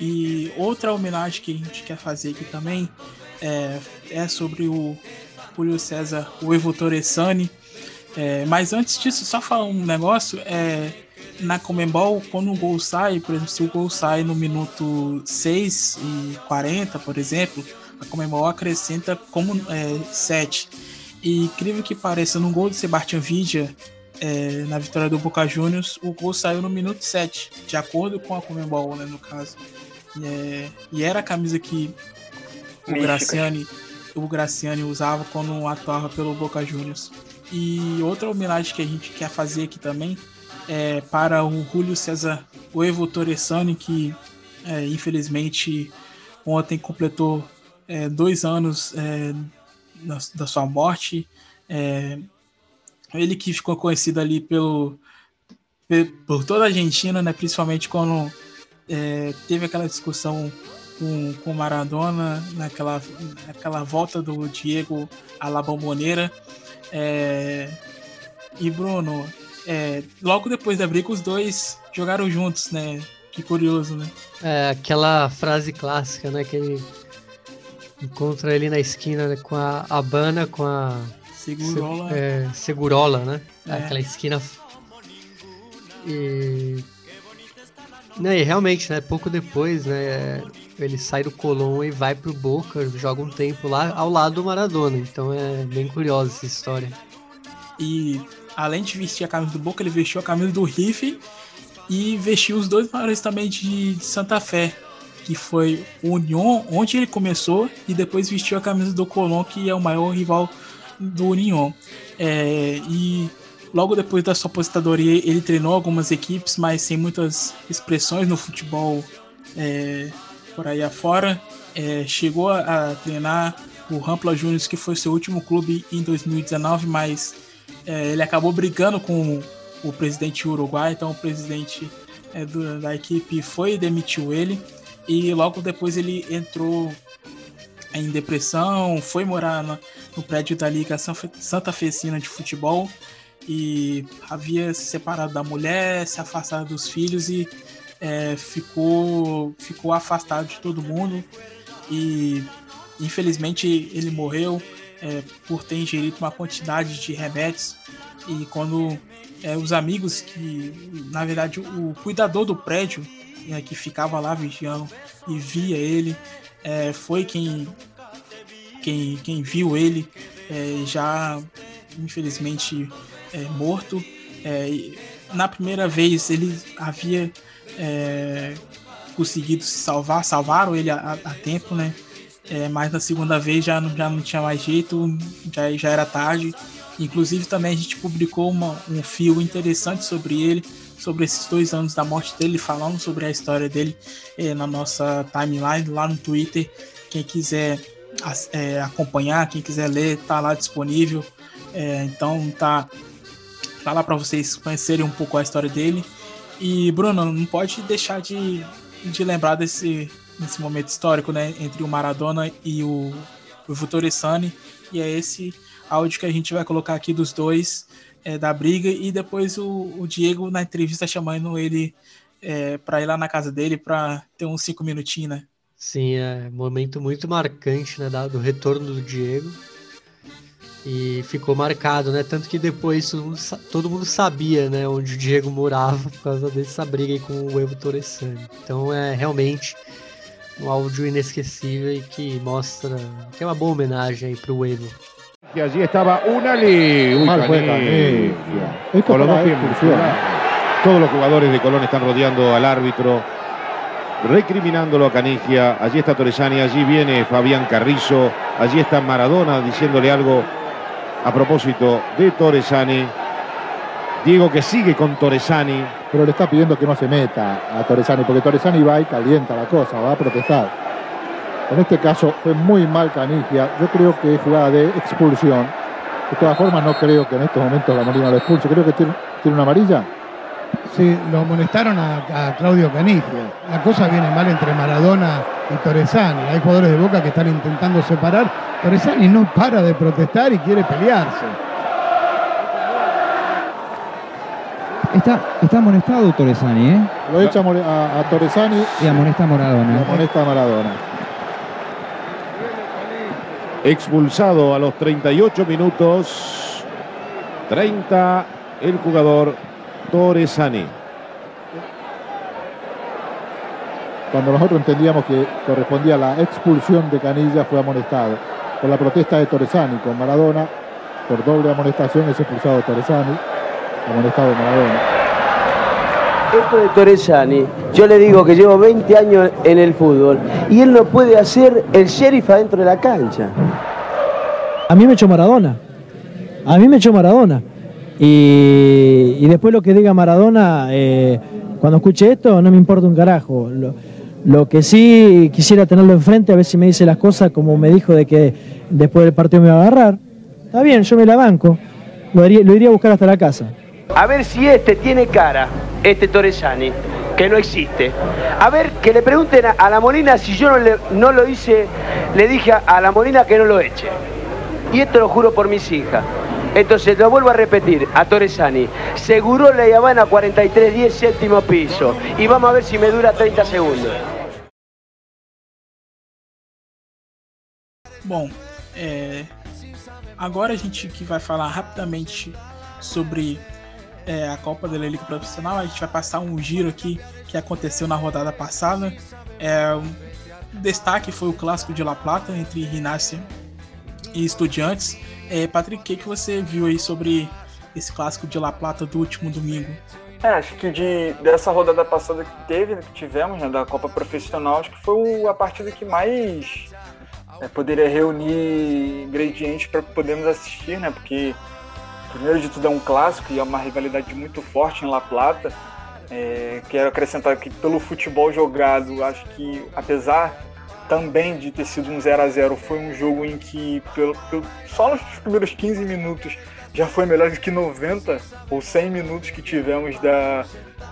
E outra homenagem que a gente quer fazer aqui também é, é sobre o Julio César, o Evo Torresani. É, mas antes disso, só falar um negócio, é, na Comembol, quando o gol sai, por exemplo, se o gol sai no minuto 6 e 40, por exemplo, a Comembol acrescenta como é, 7. E incrível que pareça, no gol de Sebastião Vidia, é, na vitória do Boca Juniors, o gol saiu no minuto 7, de acordo com a Comembol, né, no caso. E, é, e era a camisa que o. Graciani o Graciani usava quando atuava pelo Boca Juniors. E outra homenagem que a gente quer fazer aqui também é para o Julio César Evo Torresani, que é, infelizmente ontem completou é, dois anos é, da, da, sua morte. É, ele que ficou conhecido ali pelo, por toda a Argentina, né, principalmente quando é, teve aquela discussão com, com Maradona naquela, naquela volta do Diego à La Bombonera. É, e Bruno, é, logo depois da briga, os dois jogaram juntos, né? Que curioso, né? É, aquela frase clássica, né? Que ele encontra ele na esquina né, com a Habana, com a. Segurola. Se, é, Segurola, né? É. Aquela esquina. E. Não, e realmente, né? Pouco depois, né? Ele sai do Colón e vai pro Boca, joga um tempo lá ao lado do Maradona. Então é bem curiosa essa história. E além de vestir a camisa do Boca, ele vestiu a camisa do Riff e vestiu os dois maiores também de, de Santa Fé, que foi o Union, onde ele começou, e depois vestiu a camisa do Colón, que é o maior rival do Union. É, e logo depois da sua aposentadoria, ele treinou algumas equipes, mas sem muitas expressões no futebol é, por aí afora. É, chegou a, a, treinar o Rampla Juniors, que foi seu último clube em 2019, mas é, ele acabou brigando com o presidente uruguai, então o presidente é, do, da equipe foi e demitiu ele. E logo depois ele entrou em depressão, foi morar no, no prédio da Liga Santa Fecina de Futebol e havia se separado da mulher, se afastado dos filhos e é, ficou, ficou afastado de todo mundo. E infelizmente ele morreu é, por ter ingerido uma quantidade de remédios e quando é, os amigos que, na verdade, o, cuidador do prédio é, que ficava lá vigiando e via ele, é, foi quem, quem, quem viu ele é, já, infelizmente, é, morto. É, na primeira vez ele havia conseguido se salvar, salvaram ele a, a tempo, né? É, mas na segunda vez já não, já não tinha mais jeito, já, já era tarde. Inclusive também a gente publicou uma, um fio interessante sobre ele, sobre esses dois anos da morte dele, falando sobre a história dele é, na nossa timeline lá no Twitter. Quem quiser é, acompanhar, quem quiser ler, tá lá disponível. É, então tá, tá lá para vocês conhecerem um pouco a história dele. E Bruno, não pode deixar de, de lembrar desse nesse momento histórico, né, entre o Maradona e o, o Vutoresani, e é esse áudio que a gente vai colocar aqui dos dois é, da briga e depois o, o, Diego na entrevista chamando ele é, para ir lá na casa dele para ter uns cinco minutinhos, né? Sim, é momento muito marcante, né, do retorno do Diego. E ficou marcado, né? Tanto que depois todo mundo, sabia, né, onde o Diego morava por causa dessa briga aí com o Evo Torresani. Então é realmente um áudio inesquecível y que muestra que es una boa homenagem aí pro Evo. Y allí estaba Unali. Uy, Con los dos pies Todos los jugadores de Colón están rodeando al árbitro, recriminándolo a Canigia. Allí está Torresani, allí viene Fabián Carrizo, allí está Maradona diciéndole algo a propósito de Torresani. Diego que sigue con Torresani, pero le está pidiendo que no se meta a Torresani, porque Torresani va y calienta la cosa, va a protestar. En este caso fue muy mal Canigia, yo creo que es jugada de expulsión. De todas formas no creo que en estos momentos la Molina lo expulse, creo que tiene, una amarilla. Sí, lo molestaron a, Claudio Canigia. La cosa viene mal entre Maradona y Torresani. Hay jugadores de Boca que están intentando separar. Torresani no para de protestar y quiere pelearse. Está, está amonestado Torresani, ¿eh? Lo echa a, a Torresani. Y amonesta a Maradona. Y amonesta a Maradona. Expulsado a los 38 minutos. 30 el jugador Torresani. Cuando nosotros entendíamos que correspondía la expulsión de Canilla, fue amonestado. Por la protesta de Torresani con Maradona, por doble amonestación es expulsado Torresani amonestado Maradona. Esto de Torresani, yo le digo que llevo 20 años en el fútbol y él no puede hacer el sheriff adentro de la cancha. A mí me echó Maradona. A mí me echó Maradona. Y, después lo que diga Maradona, eh, cuando escuche esto, no me importa un carajo. Lo, que sí quisiera tenerlo enfrente, a ver si me dice las cosas como me dijo de que después del partido me va a agarrar. Está bien, yo me la banco. Lo iría a buscar hasta la casa. A ver si este tiene cara, este Torresani, que no existe. A ver, que le pregunten a, la Molina si yo no, no lo hice, le dije a, la Molina que no lo eche. Y esto lo juro por mis hijas. Entonces, lo vuelvo a repetir, a Torresani. Seguro la Habana 4310, séptimo piso. Y vamos a ver si me dura 30 segundos. Bom, é, agora a gente que vai falar rapidamente sobre é, a Copa da Liga Profissional, a gente vai passar um giro aqui que aconteceu na rodada passada. É, um destaque foi o clássico de La Plata entre Rinácia e Estudiantes. É, Patrick, o que, que você viu aí sobre esse clássico de La Plata do último domingo? É, acho que de, dessa rodada passada que teve, que tivemos, né, da Copa Profissional, acho que foi a partida que mais é, poderia reunir ingredientes para podermos assistir, né? Porque primeiro de tudo é um clássico e é uma rivalidade muito forte em La Plata. É, quero acrescentar que pelo futebol jogado, acho que apesar também de ter sido um 0 a 0 foi um jogo em que pelo, pelo- só nos primeiros 15 minutos já foi melhor do que 90 ou 100 minutos que tivemos da,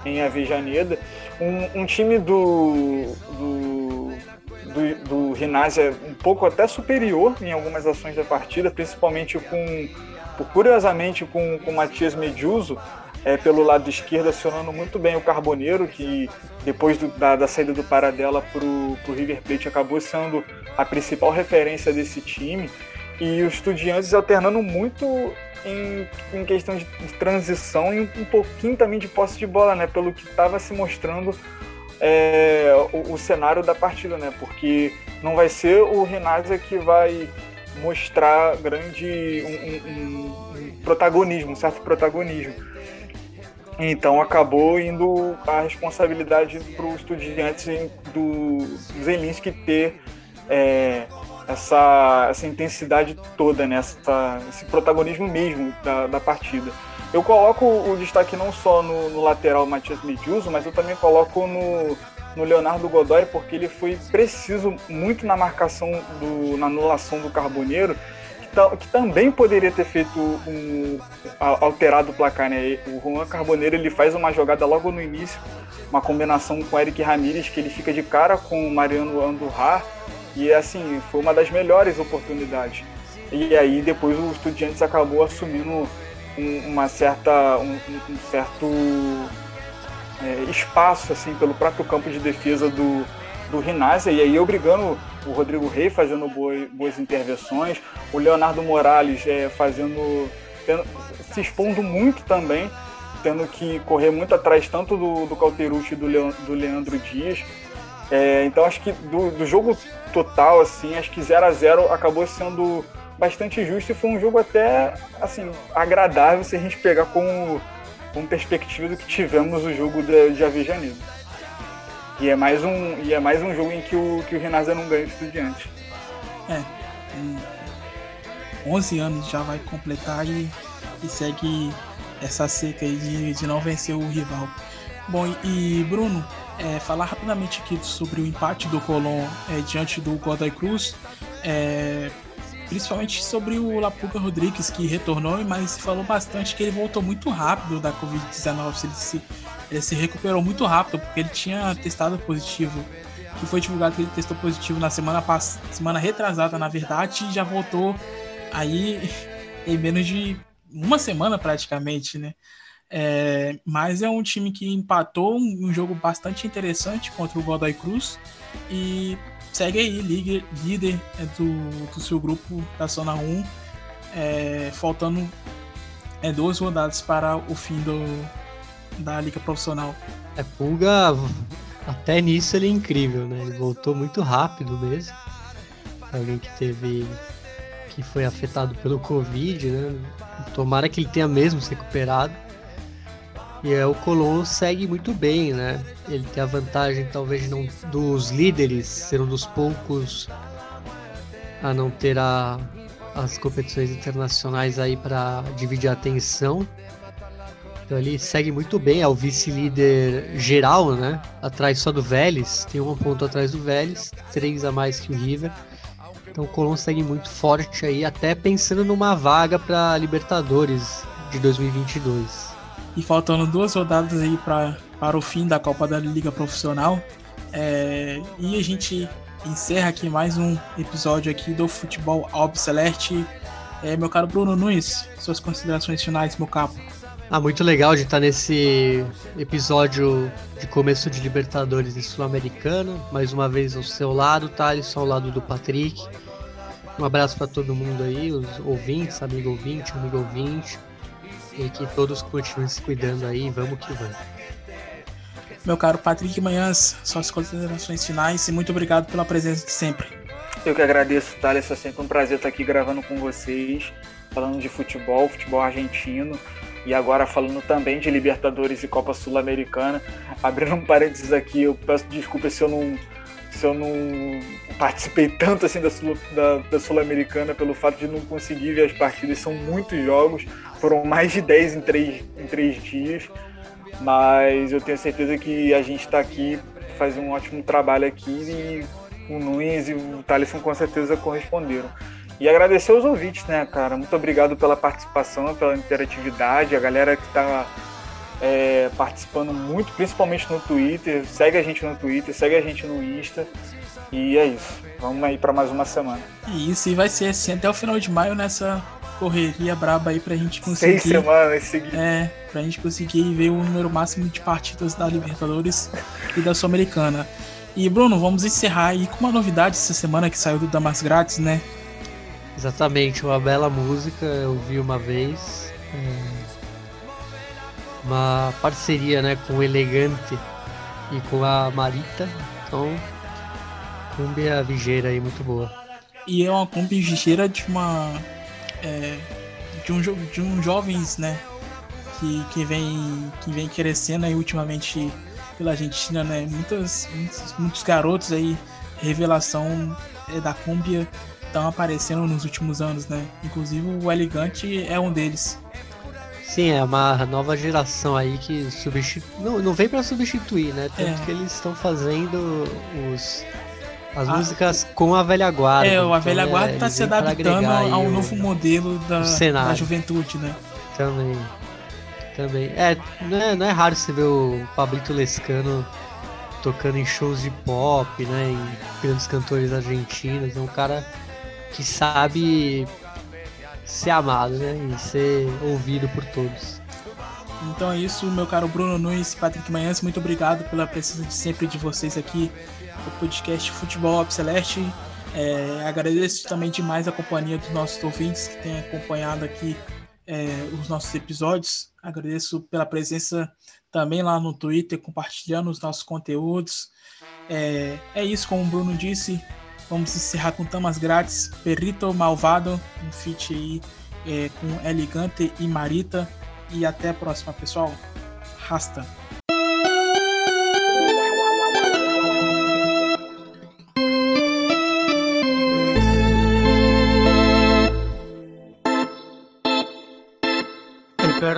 em Avejaneda. Um, um time do, do, do, do Rinásia um pouco até superior em algumas ações da partida, principalmente com, curiosamente, com o Matias Mediuso, é, pelo lado esquerdo, acionando muito bem o Carboneiro, que depois do- da, da saída do Paradela para o River Plate acabou sendo a principal referência desse time. E os estudiantes alternando muito em, em questão de, transição e um, um pouquinho também de posse de bola, né? Pelo que estava se mostrando é, o, o cenário da partida, né? Porque não vai ser o Renazia que vai mostrar grande um, um- um- protagonismo, um certo protagonismo. Então acabou indo a responsabilidade para os estudiantes em- do Zelinski ter é, essa, essa intensidade toda, né? essa, esse protagonismo mesmo da, da partida. Eu coloco o destaque não só no, no lateral Matias Mediuso, mas eu também coloco no, no Leonardo Godoy, porque ele foi preciso muito na marcação, do, na anulação do Carboneiro, que, ta- que também poderia ter feito um, alterado o placar. Né? O Juan Carboneiro ele faz uma jogada logo no início, uma combinação com o Eric Ramírez, que ele fica de cara com o Mariano Andurrar, e assim, foi uma das melhores oportunidades. E aí depois o Estudiantes acabou assumindo um- uma certa, um- um certo é, espaço assim pelo próprio campo de defesa do, do Rinásia, e aí obrigando o Rodrigo Rei fazendo boas, boas intervenções, o Leonardo Morales é, fazendo tendo- se expondo muito também, tendo que correr muito atrás tanto do, do Cauterucci e do, do Leandro Dias. É, então acho que do, do jogo total, assim, acho que 0 a 0 acabou sendo bastante justo e foi um jogo até assim agradável se a gente pegar com, com perspectiva do que tivemos o jogo de, de Avejaneda. E é mais um e é mais um jogo em que o que o Renazia não ganha Estudiante. É, hum, 11 anos já vai completar e, e segue essa seca aí de, de não vencer o rival. Bom, e, Bruno, é, falar rapidamente aqui sobre o empate do Colón é, diante do Godoy Cruz, é, principalmente sobre o Lapuga Rodrigues, que retornou, mas se falou bastante que ele voltou muito rápido da Covid-19, ele se, ele se recuperou muito rápido, porque ele tinha testado positivo que foi divulgado que ele testou positivo na semana passada, semana retrasada, na verdade, e já voltou aí [laughs] em menos de uma semana praticamente, né? É, mas é um time que empatou um, um jogo bastante interessante contra o Godoy Cruz e segue aí líder, líder é, do, do seu grupo da Zona 1, é, faltando é, duas rodadas para o fim do, da Liga Profissional. É, Pulga, até nisso ele é incrível, né? Ele voltou muito rápido mesmo. Alguém que teve. que foi afetado pelo Covid, né? Tomara que ele tenha mesmo se recuperado. E é, o Colón segue muito bem, né? Ele tem a vantagem, talvez, não, dos líderes, ser um dos poucos a não ter a, as competições internacionais aí para dividir a atenção. Então ele segue muito bem, é o vice-líder geral, né? Atrás só do Vélez, tem um ponto atrás do Vélez, três a mais que o River. Então o Colón segue muito forte aí, até pensando numa vaga para Libertadores de 2022. E faltando duas rodadas aí pra, para o fim da Copa da Liga Profissional. É, e a gente encerra aqui mais um episódio aqui do Futebol Celeste. É, meu caro Bruno Nunes, suas considerações finais, meu capo. Ah, muito legal de estar nesse episódio de começo de Libertadores e Sul-Americana. Mais uma vez ao seu lado, Thales, ao lado do Patrick. Um abraço para todo mundo aí, os ouvintes, amigo ouvinte, amigo ouvinte. E que todos continuem se cuidando aí, vamos que vamos. Meu caro Patrick Manhãs, suas considerações finais e muito obrigado pela presença de sempre. Eu que agradeço, Thales. É sempre um prazer estar aqui gravando com vocês, falando de futebol, futebol argentino e agora falando também de Libertadores e Copa Sul-Americana. Abrindo um parênteses aqui, eu peço desculpas se eu não, se eu não participei tanto assim da, Sul, da, da Sul-Americana pelo fato de não conseguir ver as partidas. São muitos jogos, foram mais de 10 em 3, em 3 dias, mas eu tenho certeza que a gente está aqui, faz um ótimo trabalho aqui e o Nunes e o Thaleson com certeza corresponderam. E agradecer aos ouvintes, né, cara? Muito obrigado pela participação, pela interatividade, a galera que está é, participando muito, principalmente no Twitter. Segue a gente no Twitter, segue a gente no Insta. E é isso. Vamos aí para mais uma semana. E isso, e vai ser assim até o final de maio nessa correria braba aí pra gente conseguir. Seis semanas seguidas. É, pra gente conseguir ver o número máximo de partidas da Libertadores e da Sul-Americana. E Bruno, vamos encerrar aí com uma novidade essa semana que saiu do Damas Grátis, né? Exatamente, uma bela música, eu vi uma vez. É, uma parceria né, com o Elegante e com a Marita. Então, cumbia vigeira aí, muito boa. E é uma cumbia vigeira de uma. É, de, um, de um jovens, né? Que, que, vem, que vem crescendo aí ultimamente pela Argentina, né? Muitas, muitos, muitos garotos aí, revelação é, da cumbia estão aparecendo nos últimos anos, né? Inclusive o Elegante é um deles. Sim, é uma nova geração aí que substitui. Não, não vem para substituir, né? Tanto é. que eles estão fazendo os. As a... músicas com a velha guarda. É, a velha então, guarda está é, se adaptando ao o... novo modelo da, da juventude, né? Também. Também. É, não é, não é raro você ver o Pablito Lescano tocando em shows de pop, né? Em grandes cantores argentinos. É um cara que sabe ser amado, né? E ser ouvido por todos. Então é isso, meu caro Bruno Nunes e Patrick Manhãs, muito obrigado pela presença de sempre de vocês aqui no podcast Futebol Up Celeste. É, agradeço também demais a companhia dos nossos ouvintes que têm acompanhado aqui é, os nossos episódios. Agradeço pela presença também lá no Twitter, compartilhando os nossos conteúdos. É, é isso, como o Bruno disse, Vamos encerrar com Tamas Grátis, Perrito Malvado, um feat aí é, com Elegante e Marita. E até a próxima, pessoal. Rasta.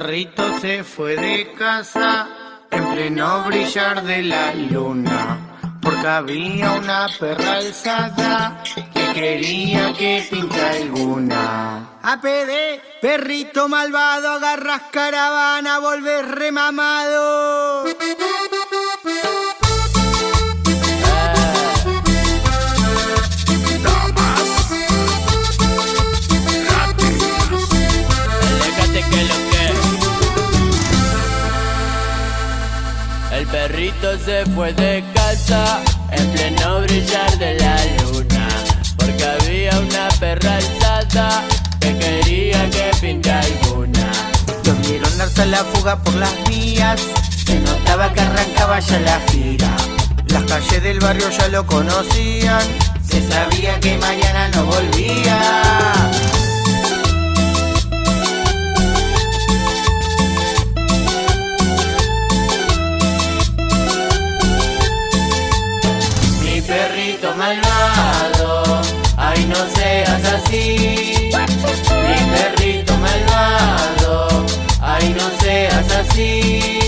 Perrito se fue de casa en pleno brillar de la luna. porque había una perra alzada que quería que pinta alguna. APD, perrito malvado, agarras caravana, volver remamado. Perrito se fue de casa en pleno brillar de la luna, porque había una perra alzada que quería que pinte alguna. Vieron darse la fuga por las vías, se notaba que arrancaba ya la gira. Las calles del barrio ya lo conocían, se sabía que mañana no volvía. malvado, ay no seas así. Mi perrito malvado, ay no seas así.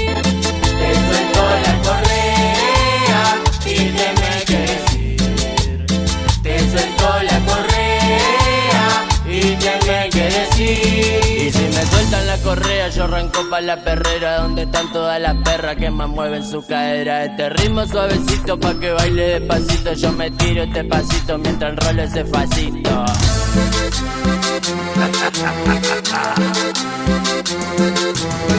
Arranco pa' la perrera donde están todas las perras que más mueven su cadera. Este ritmo suavecito pa' que baile despacito. Yo me tiro este pasito mientras enrolo ese facito. [laughs]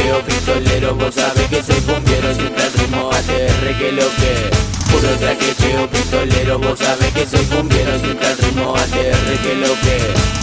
traqueteo pistolero, vos sabés que soy cumbiero Siempre el ritmo ATR que lo que Puro traqueteo pistolero, vos sabés que soy cumbiero Siempre el ritmo ATR que lo que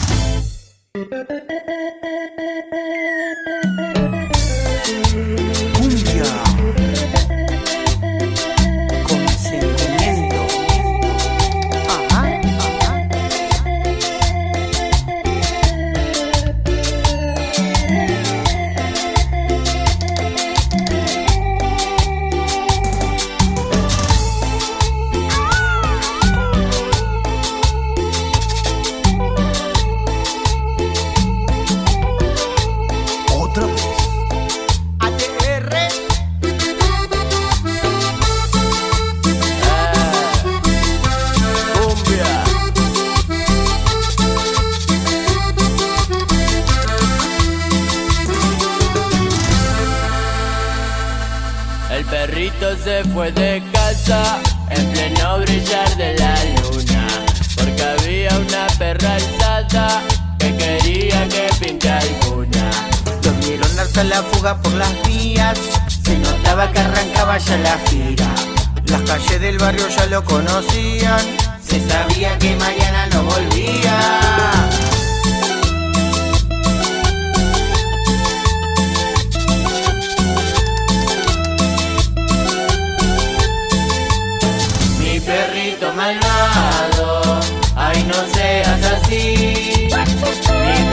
se fue de casa en pleno brillar de la luna Porque había una perra alzada que quería que pinte alguna Los vieron darse la fuga por las vías. Se notaba que arrancaba ya la gira. Las calles del barrio ya lo conocían. Se sabía que mañana no volvía.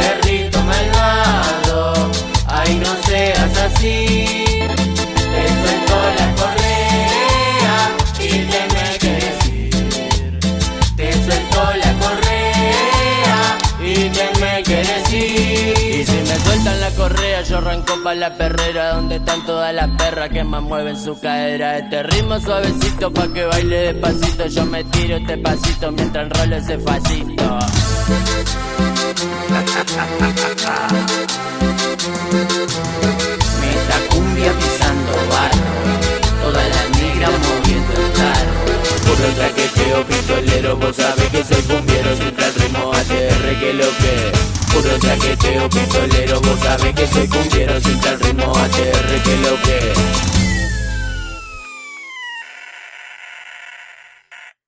Perrito malvado, ay no seas así. Te suelto la correa y dime qué decir. Te suelto la correa y dime qué decir. Y si me sueltan la correa, yo arranco pa' la perrera donde están todas las perras que más mueven su cadera. Este ritmo suavecito pa' que baile despacito. Yo me tiro este pasito mientras enrolo ese facito. Meta cumbia pisando barro. Toda la negra moviendo el tarro. Puro traqueteo pistolero, vos sabés que soy cumbiero Siempre el ritmo ATR que lo que Puro traqueteo pistolero, vos sabés que soy cumbiero Siempre el ritmo ATR que lo que